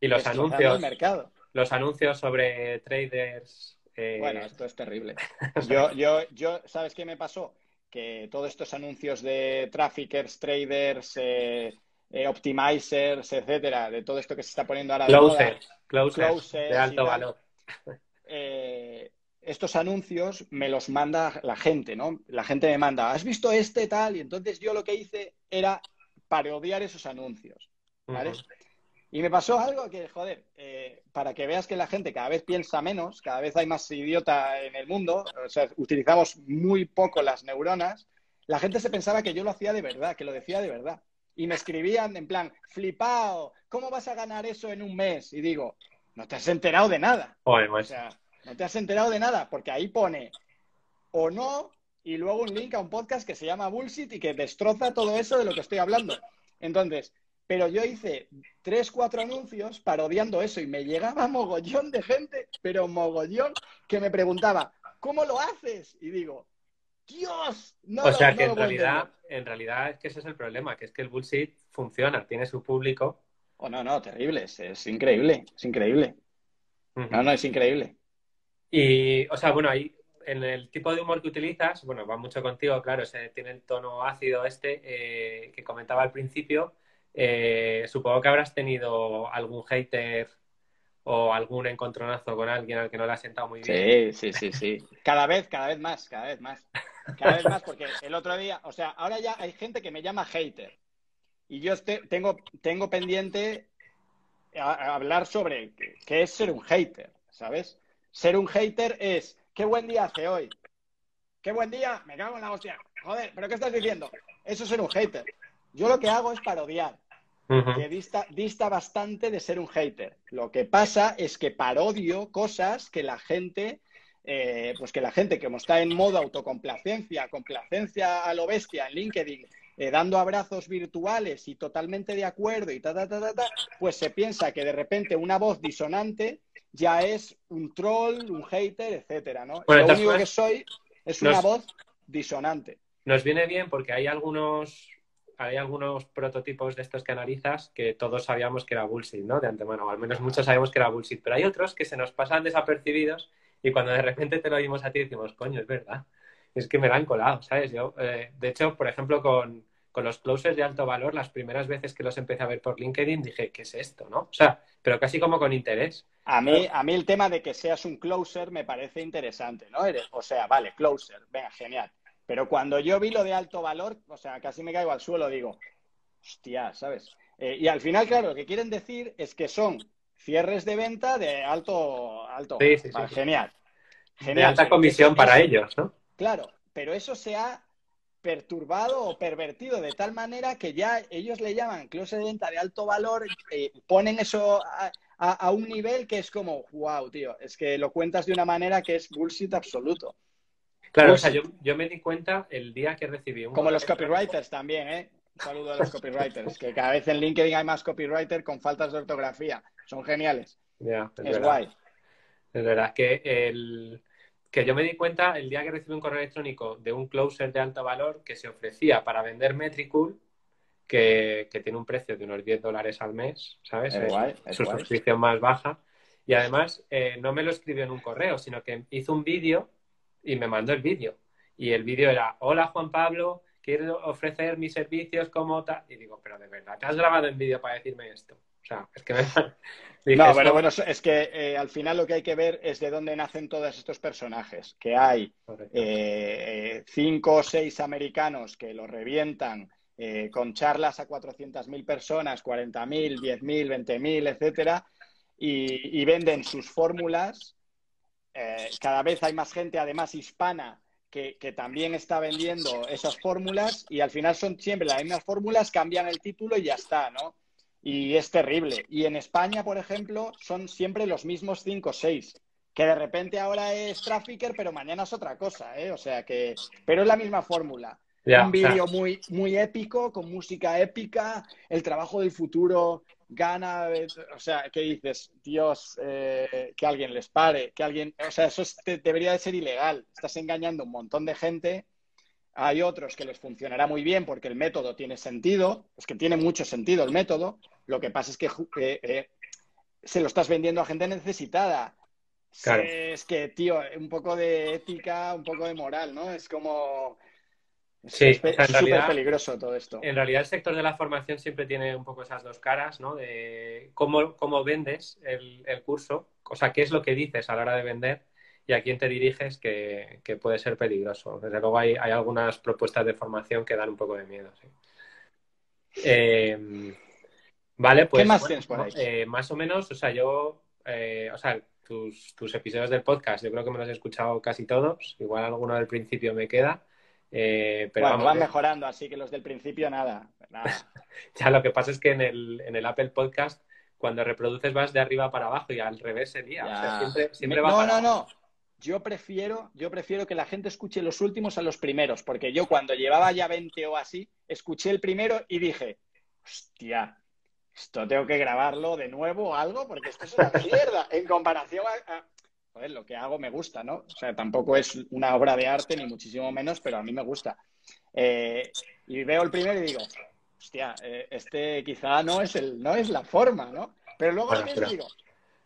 y los anuncios, el mercado. los anuncios sobre traders. Eh... Bueno, esto es terrible. Yo, yo, yo, ¿sabes qué me pasó? Que todos estos anuncios de traffickers, traders, eh, eh, optimizers, etcétera, de todo esto que se está poniendo ahora closers, closers, de alto valor. Estos anuncios me los manda la gente, ¿no? La gente me manda, ¿has visto este tal? Y entonces yo lo que hice era parodiar esos anuncios, ¿vale? Y me pasó algo que, joder, eh, para que veas que la gente cada vez piensa menos, cada vez hay más idiota en el mundo, o sea, utilizamos muy poco las neuronas, la gente se pensaba que yo lo hacía de verdad, que lo decía de verdad y me escribían en plan, flipao, ¿cómo vas a ganar eso en un mes? Y digo, no te has enterado de nada. Pues. O sea, no te has enterado de nada, porque ahí pone o no y luego un link a un podcast que se llama Bullshit y que destroza todo eso de lo que estoy hablando. Entonces, pero yo hice tres, cuatro anuncios parodiando eso y me llegaba mogollón de gente, pero mogollón, que me preguntaba, ¿cómo lo haces? Y digo, Dios, no. O sea que en realidad, en realidad es que ese es el problema, que es que el bullshit funciona, tiene su público. Oh, no, no, terrible, es, increíble, es increíble. No, no, es increíble. Y, o sea, bueno, ahí en el tipo de humor que utilizas, bueno, va mucho contigo, claro, ese, tiene el tono ácido este eh, que comentaba al principio. Eh, supongo que habrás tenido algún hater o algún encontronazo con alguien al que no le ha sentado muy bien. Sí, sí, sí, sí. Cada vez, cada vez más, cada vez más. Cada vez más, porque el otro día, o sea, ahora ya hay gente que me llama hater. Y yo tengo, tengo pendiente hablar sobre qué es ser un hater, ¿sabes? Ser un hater es, qué buen día hace hoy. Qué buen día, me cago en la hostia. Joder, ¿pero qué estás diciendo? Eso es ser un hater. Yo lo que hago es parodiar que dista, dista bastante de ser un hater. Lo que pasa es que parodio cosas que la gente, eh, pues que la gente, como está en modo autocomplacencia, complacencia a lo bestia en LinkedIn, eh, dando abrazos virtuales y totalmente de acuerdo y ta, ta, ta, ta, ta, pues se piensa que de repente una voz disonante ya es un troll, un hater, etcétera, ¿no? lo único que soy es una voz disonante. Nos viene bien porque hay algunos hay algunos prototipos de estos que analizas que todos sabíamos que era bullshit, ¿no? De antemano, o al menos muchos sabemos que era bullshit, pero hay otros que se nos pasan desapercibidos y cuando de repente te lo oímos a ti decimos, coño, es verdad, es que me la han colado, ¿sabes? Yo, eh, de hecho, por ejemplo, con, con los closers de alto valor, las primeras veces que los empecé a ver por LinkedIn dije, ¿qué es esto, no? O sea, pero casi como con interés. A mí, a mí el tema de que seas un closer me parece interesante, ¿no? O sea, vale, closer, venga, genial. Pero cuando yo vi lo de alto valor, o sea, casi me caigo al suelo, digo, hostia, ¿sabes? Eh, y al final, claro, lo que quieren decir es que son cierres de venta de alto, alto. Sí, sí, sí, Genial. Genial. De alta comisión para ellos, ¿no? Claro, pero eso se ha perturbado o pervertido de tal manera que ya ellos le llaman close de venta de alto valor, eh, ponen eso a, a, un nivel que es como, wow, tío, es que lo cuentas de una manera que es bullshit absoluto. Claro, o sea, yo, yo, me di cuenta el día que recibí un... Como los copywriters también, ¿eh? Un saludo a los copywriters, que cada vez en LinkedIn hay más copywriters con faltas de ortografía. Son geniales. es, guay. Es verdad que el que yo me di cuenta el día que recibí un correo electrónico de un closer de alto valor que se ofrecía para vender Metricool, que, que tiene un precio de unos 10 dólares al mes, ¿sabes? Es guay, su suscripción más baja. Y además eh, no me lo escribió en un correo, sino que hizo un vídeo y me mandó el vídeo. Y el vídeo era, hola Juan Pablo, quiero ofrecer mis servicios como tal. Y digo, pero de verdad, ¿te has grabado en vídeo para decirme esto? O sea, es que me... no, pero bueno, es que eh, al final lo que hay que ver es de dónde nacen todos estos personajes. Que hay eh, cinco o seis americanos que lo revientan eh, con charlas a 400.000 personas, 40.000, 10.000, 20.000, etcétera, y, y venden sus fórmulas eh, cada vez hay más gente, además hispana, que, también está vendiendo esas fórmulas y al final son siempre las mismas fórmulas, cambian el título y ya está, ¿no? Y es terrible. Y en España, por ejemplo, son siempre los mismos cinco o seis, que de repente ahora es trafficker, pero mañana es otra cosa, ¿eh? O sea que, pero es la misma fórmula. un vídeo muy, muy épico, con música épica, el trabajo del futuro gana, o sea, ¿qué dices? Dios, eh, que alguien les pare, que alguien, o sea, eso debería de ser ilegal. Estás engañando a un montón de gente. Hay otros que les funcionará muy bien porque el método tiene sentido, es que tiene mucho sentido el método. Lo que pasa es que eh, eh, se lo estás vendiendo a gente necesitada. Es que, tío, un poco de ética, un poco de moral, ¿no? Es como Sí, es súper peligroso todo esto. En realidad el sector de la formación siempre tiene un poco esas dos caras, ¿no? De cómo, cómo vendes el, curso, o sea, qué es lo que dices a la hora de vender y a quién te diriges que, puede ser peligroso. Desde luego hay, algunas propuestas de formación que dan un poco de miedo, sí. Eh, vale, pues... ¿Qué más tienes por ahí? Eh, más o menos, o sea, yo... Eh, o sea, tus, tus episodios del podcast, yo creo que me los he escuchado casi todos. Igual alguno del principio me queda. Eh, pero bueno, van mejorando, así que los del principio nada. ya lo que pasa es que en el, en el Apple Podcast, cuando reproduces vas de arriba para abajo y al revés sería. O sea, siempre, siempre va no, no, no. Yo prefiero, yo prefiero que la gente escuche los últimos a los primeros, porque yo cuando llevaba ya 20 o así, escuché el primero y dije, hostia, esto tengo que grabarlo de nuevo o algo, porque esto es una mierda en comparación a, joder, lo que hago me gusta, ¿no? O sea, tampoco es una obra de arte, ni muchísimo menos, pero a mí me gusta. Eh, y veo el primero y digo, hostia, eh, este quizá no es, el, no es la forma, ¿no? Pero luego también digo,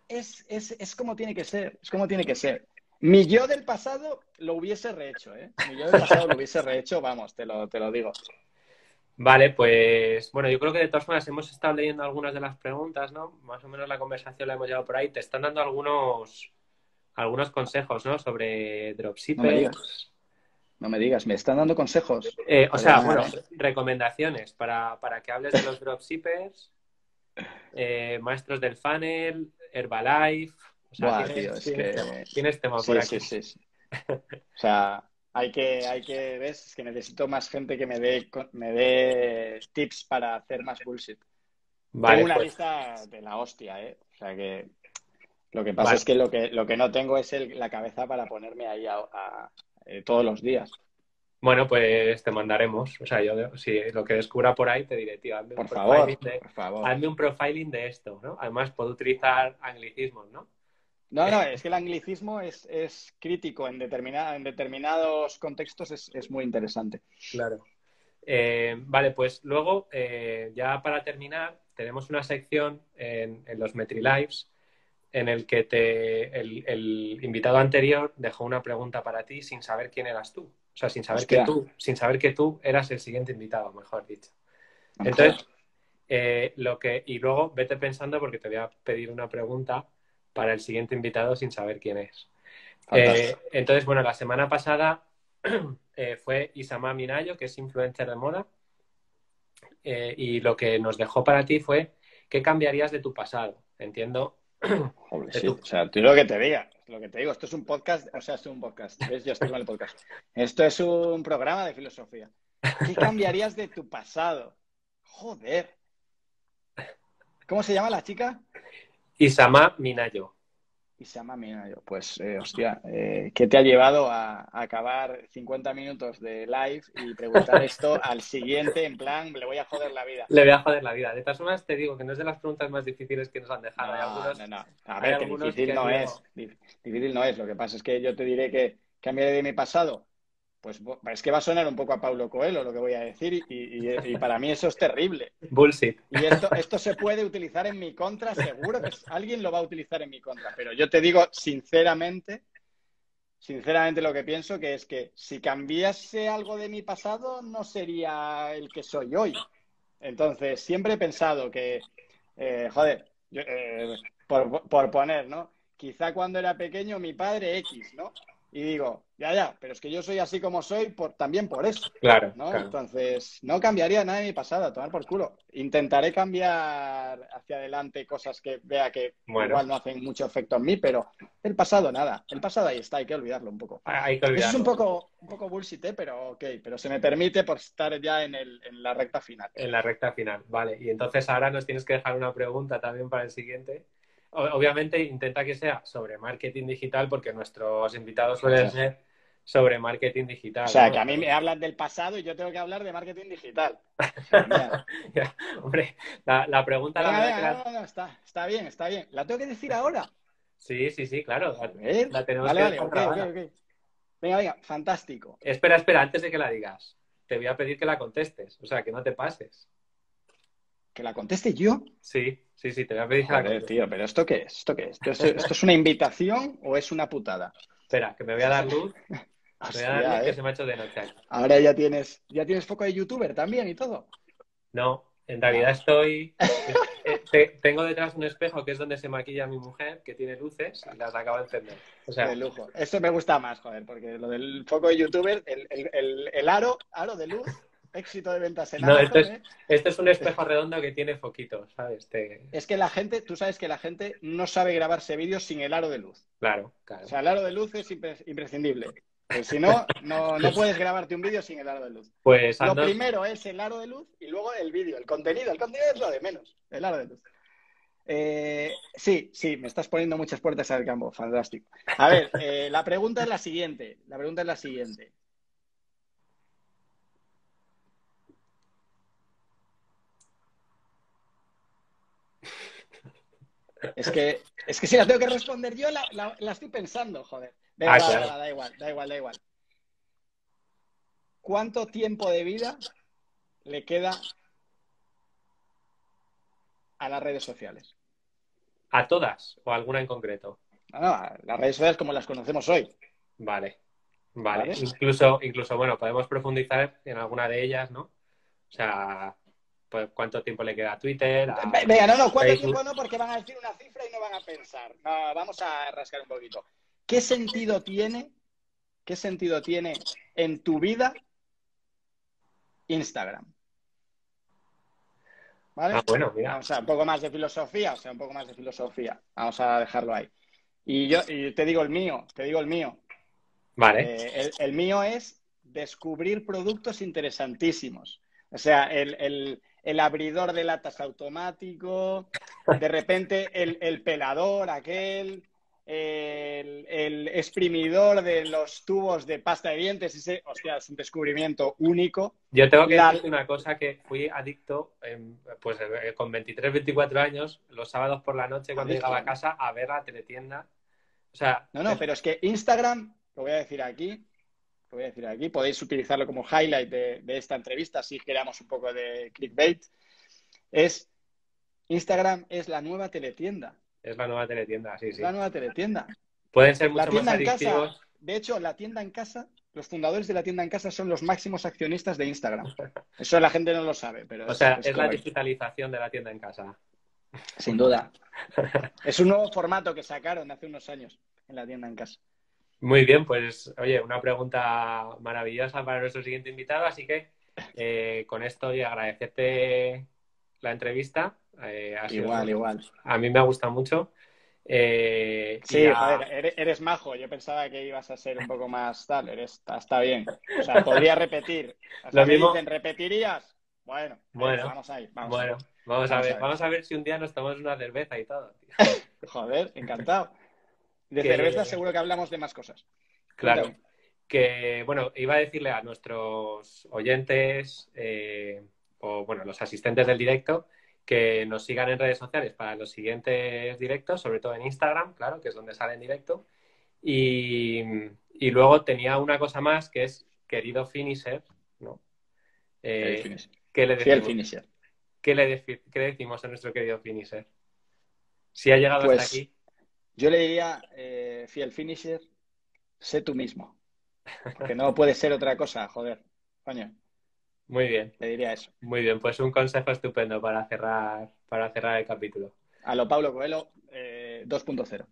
es, es, es como tiene que ser, es como tiene que ser. Mi yo del pasado lo hubiese rehecho, ¿eh? Mi yo del pasado lo hubiese rehecho, vamos, te lo, te lo digo. Vale, pues bueno, yo creo que de todas formas hemos estado leyendo algunas de las preguntas, ¿no? Más o menos la conversación la hemos llevado por ahí. Te están dando algunos, algunos consejos, ¿no? Sobre dropshippers. No me digas, me están dando consejos. Eh, o sea, bueno, recomendaciones para, que hables de los dropshippers, eh, maestros del funnel, Herbalife. O sea, tienes, tienes, tema, por aquí. Sí, sí, O sea, hay que, hay que, ves, que necesito más gente que me dé, me dé tips para hacer más bullshit. Vale, Tengo una pues lista de la hostia, ¿eh? O sea que lo que pasa es que lo que lo que no tengo es la cabeza para ponerme ahí a, eh, todos los días. Bueno, pues te mandaremos. O sea, yo si lo que descubra por ahí te diré, tío, hazme, por un, favor, profiling de, por favor. hazme un profiling de esto, ¿no? Además, puedo utilizar anglicismos, ¿no? No, no, es que el anglicismo es, es crítico en, determinada, en determinados contextos, es, es muy interesante. Claro. Eh, vale, pues luego, eh, ya para terminar, tenemos una sección en, en los MetriLives en el que te, el, invitado anterior dejó una pregunta para ti sin saber quién eras tú. O sea, sin saber, que tú, sin saber que tú eras el siguiente invitado, mejor dicho. Entonces, eh, lo que, y luego vete pensando porque te voy a pedir una pregunta para el siguiente invitado sin saber quién es. Eh, entonces, bueno, la semana pasada eh, fue Isama Minayo, que es influencer de moda, y lo que nos dejó para ti fue, ¿qué cambiarías de tu pasado? Entiendo o sea, tú lo que te diga, lo que te digo, esto es un podcast, o sea, es un podcast, ¿ves? Yo estoy con el podcast. Esto es un programa de filosofía. ¿Qué cambiarías de tu pasado? Joder. ¿Cómo se llama la chica? Isama Minayo. Llama Minayo. Pues, eh, hostia, eh, ¿qué te ha llevado a, acabar 50 minutos de live y preguntar esto al siguiente en plan, le voy a joder la vida? Le voy a joder la vida. De todas formas, te digo que no es de las preguntas más difíciles que nos han dejado. No, no, no. A ver, que difícil no es. Difícil no es. Lo que pasa es que yo te diré que cambiaré de mi pasado pues es que va a sonar un poco a Paulo Coelho lo que voy a decir y, para mí eso es terrible. Bullshit. Y esto, esto se puede utilizar en mi contra, seguro que alguien lo va a utilizar en mi contra, pero yo te digo sinceramente, sinceramente lo que pienso que es que si cambiase algo de mi pasado no sería el que soy hoy. Entonces, siempre he pensado que, eh, joder, eh, por, por poner, ¿no? Quizá cuando era pequeño mi padre X, ¿no? Y digo, ya, ya, pero es que yo soy así como soy por, también por eso. Claro, ¿no? Entonces, no cambiaría nada de mi pasado, a tomar por culo. Intentaré cambiar hacia adelante cosas que vea que igual no hacen mucho efecto en mí, pero el pasado nada. El pasado ahí está, hay que olvidarlo un poco. Hay que olvidarlo. Eso es un poco, un poco bullshit, ¿eh? pero ok, pero se me permite por estar ya en, el, en la recta final. En la recta final, vale. Y entonces ahora nos tienes que dejar una pregunta también para el siguiente obviamente intenta que sea sobre marketing digital porque nuestros invitados suelen ser sobre marketing digital. O sea, ¿no? que a mí me hablan del pasado y yo tengo que hablar de marketing digital. Hombre, la, la pregunta la verdad venga, que la- no, no, no, está, está bien, está bien. ¿La tengo que decir ahora? Sí, sí, sí, claro. La, tenemos Vale, que vale. Venga, venga, fantástico. Espera, espera, antes de que la digas. Te voy a pedir que la contestes. O sea, que no te pases. ¿Que la conteste yo? Sí, sí, sí, te voy a pedir la tío, pero ¿esto qué es? ¿Esto qué es? ¿Esto, es- esto es una invitación o es una putada? Espera, que me voy a dar luz. Me voy a dar luz que ¿eh? se me ha hecho de noche. Ahora ya tienes, ya tienes foco de youtuber también y todo. No, en realidad estoy. eh, te- tengo detrás un espejo que es donde se maquilla mi mujer, que tiene luces y las acabo de encender. O sea, de lujo. Eso me gusta más, joder, porque lo del foco de youtuber, el, el- el- el aro, aro de luz, éxito de ventas en No, Amazon, esto es- ¿eh? este es un espejo redondo que tiene foquitos, ¿sabes? Te- Es que la gente, tú sabes que la gente no sabe grabarse vídeos sin el aro de luz. Claro, claro. O sea, el aro de luz es impre- imprescindible. Pues si no, no, no puedes grabarte un vídeo sin el aro de luz. Pues Lo primero es el aro de luz y luego el vídeo, el contenido. El contenido es lo de menos, el aro de luz. Eh, sí, sí, me estás poniendo muchas puertas al campo. Fantástico. A ver, eh, la pregunta es la siguiente. La pregunta es la siguiente. Es que, es que si la tengo que responder yo, la, la- la estoy pensando, joder. Venga, Ah, claro. da igual, da igual, da igual. ¿Cuánto tiempo de vida le queda a las redes sociales? ¿A todas o alguna en concreto? No, no, a las redes sociales como las conocemos hoy. Vale, vale. Vale. Incluso, incluso, bueno, podemos profundizar en alguna de ellas, ¿no? O sea, pues, ¿cuánto tiempo le queda a Twitter? a- Venga, no, no, ¿cuánto Facebook? tiempo no? Porque van a decir una cifra y no van a pensar. No, vamos a rascar un poquito. ¿Qué sentido tiene, qué sentido tiene en tu vida Instagram? ¿Vale? Ah, bueno, mira. Vamos a un poco más de filosofía, o sea, un poco más de filosofía. Vamos a dejarlo ahí. Y yo y te digo el mío, te digo el mío. Vale. Eh, el, el mío es descubrir productos interesantísimos. O sea, el, el- el abridor de latas automático, de repente el, el pelador aquel, el, el exprimidor de los tubos de pasta de dientes, ese, hostia, es un descubrimiento único. Yo tengo que la- decirte una cosa que fui adicto, em, pues eh, con 23, 24 años, los sábados por la noche cuando llegaba a casa a ver la teletienda. O sea, No, no, pero es que Instagram, lo voy a decir aquí, lo voy a decir aquí, podéis utilizarlo como highlight de, de esta entrevista si queramos un poco de clickbait, es Instagram es la nueva teletienda, es la nueva teletienda, sí, es sí. la nueva teletienda. Pueden ser La mucho tienda más en casa, de hecho, la tienda en casa, los fundadores de la tienda en casa son los máximos accionistas de Instagram. Eso la gente no lo sabe, pero O sea, es, la digitalización de la tienda en casa. Sin duda. Es un nuevo formato que sacaron hace unos años en la tienda en casa. Muy bien, pues oye, una pregunta maravillosa para nuestro siguiente invitado, así que eh, con esto y agradecerte la entrevista. eh, ha sido- Igual, igual. A mí me ha gustado mucho. Eh, Sí, a- joder, eres, eres majo. Yo pensaba que ibas a ser un poco más tal. Eres, está, está bien. O sea, podría repetir. Lo me mismo- dicen, ¿repetirías? Bueno, Bueno, vamos ahí. Vamos Bueno, vamos, a Vamos a ver, ver. vamos a ver si un día nos tomamos una cerveza y todo. tío. Joder, encantado. De Que- cerveza seguro que hablamos de más cosas. Claro. Cuéntame. Que, bueno, iba a decirle a nuestros oyentes eh, o, bueno, los asistentes del directo que nos sigan en redes sociales para los siguientes directos, sobre todo en Instagram, claro, que es donde sale en directo. Y, y luego tenía una cosa más que es querido finisher, ¿no? Eh, Fiel finisher. ¿qué, le decimos, finisher. ¿qué, le qué le decimos a nuestro querido finisher? Si ha llegado Pues- hasta aquí, Yo le diría, eh, fiel finisher, sé tú mismo. Porque no puede ser otra cosa, joder. Coño, muy bien. le diría eso. Muy bien, pues un consejo estupendo para cerrar, para cerrar el capítulo. A lo Pablo Coelho, eh, 2.0.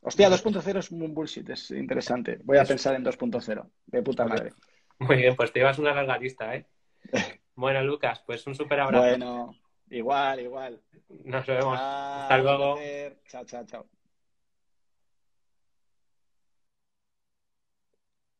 Hostia, 2.0 es un bullshit, es interesante. Voy a pensar en 2.0. De puta madre. Muy bien, pues te llevas una larga lista, ¿eh? Bueno, Lucas, pues un súper abrazo. Bueno, igual, igual. Nos vemos. Chao, Hasta luego. Chao, chao, chao.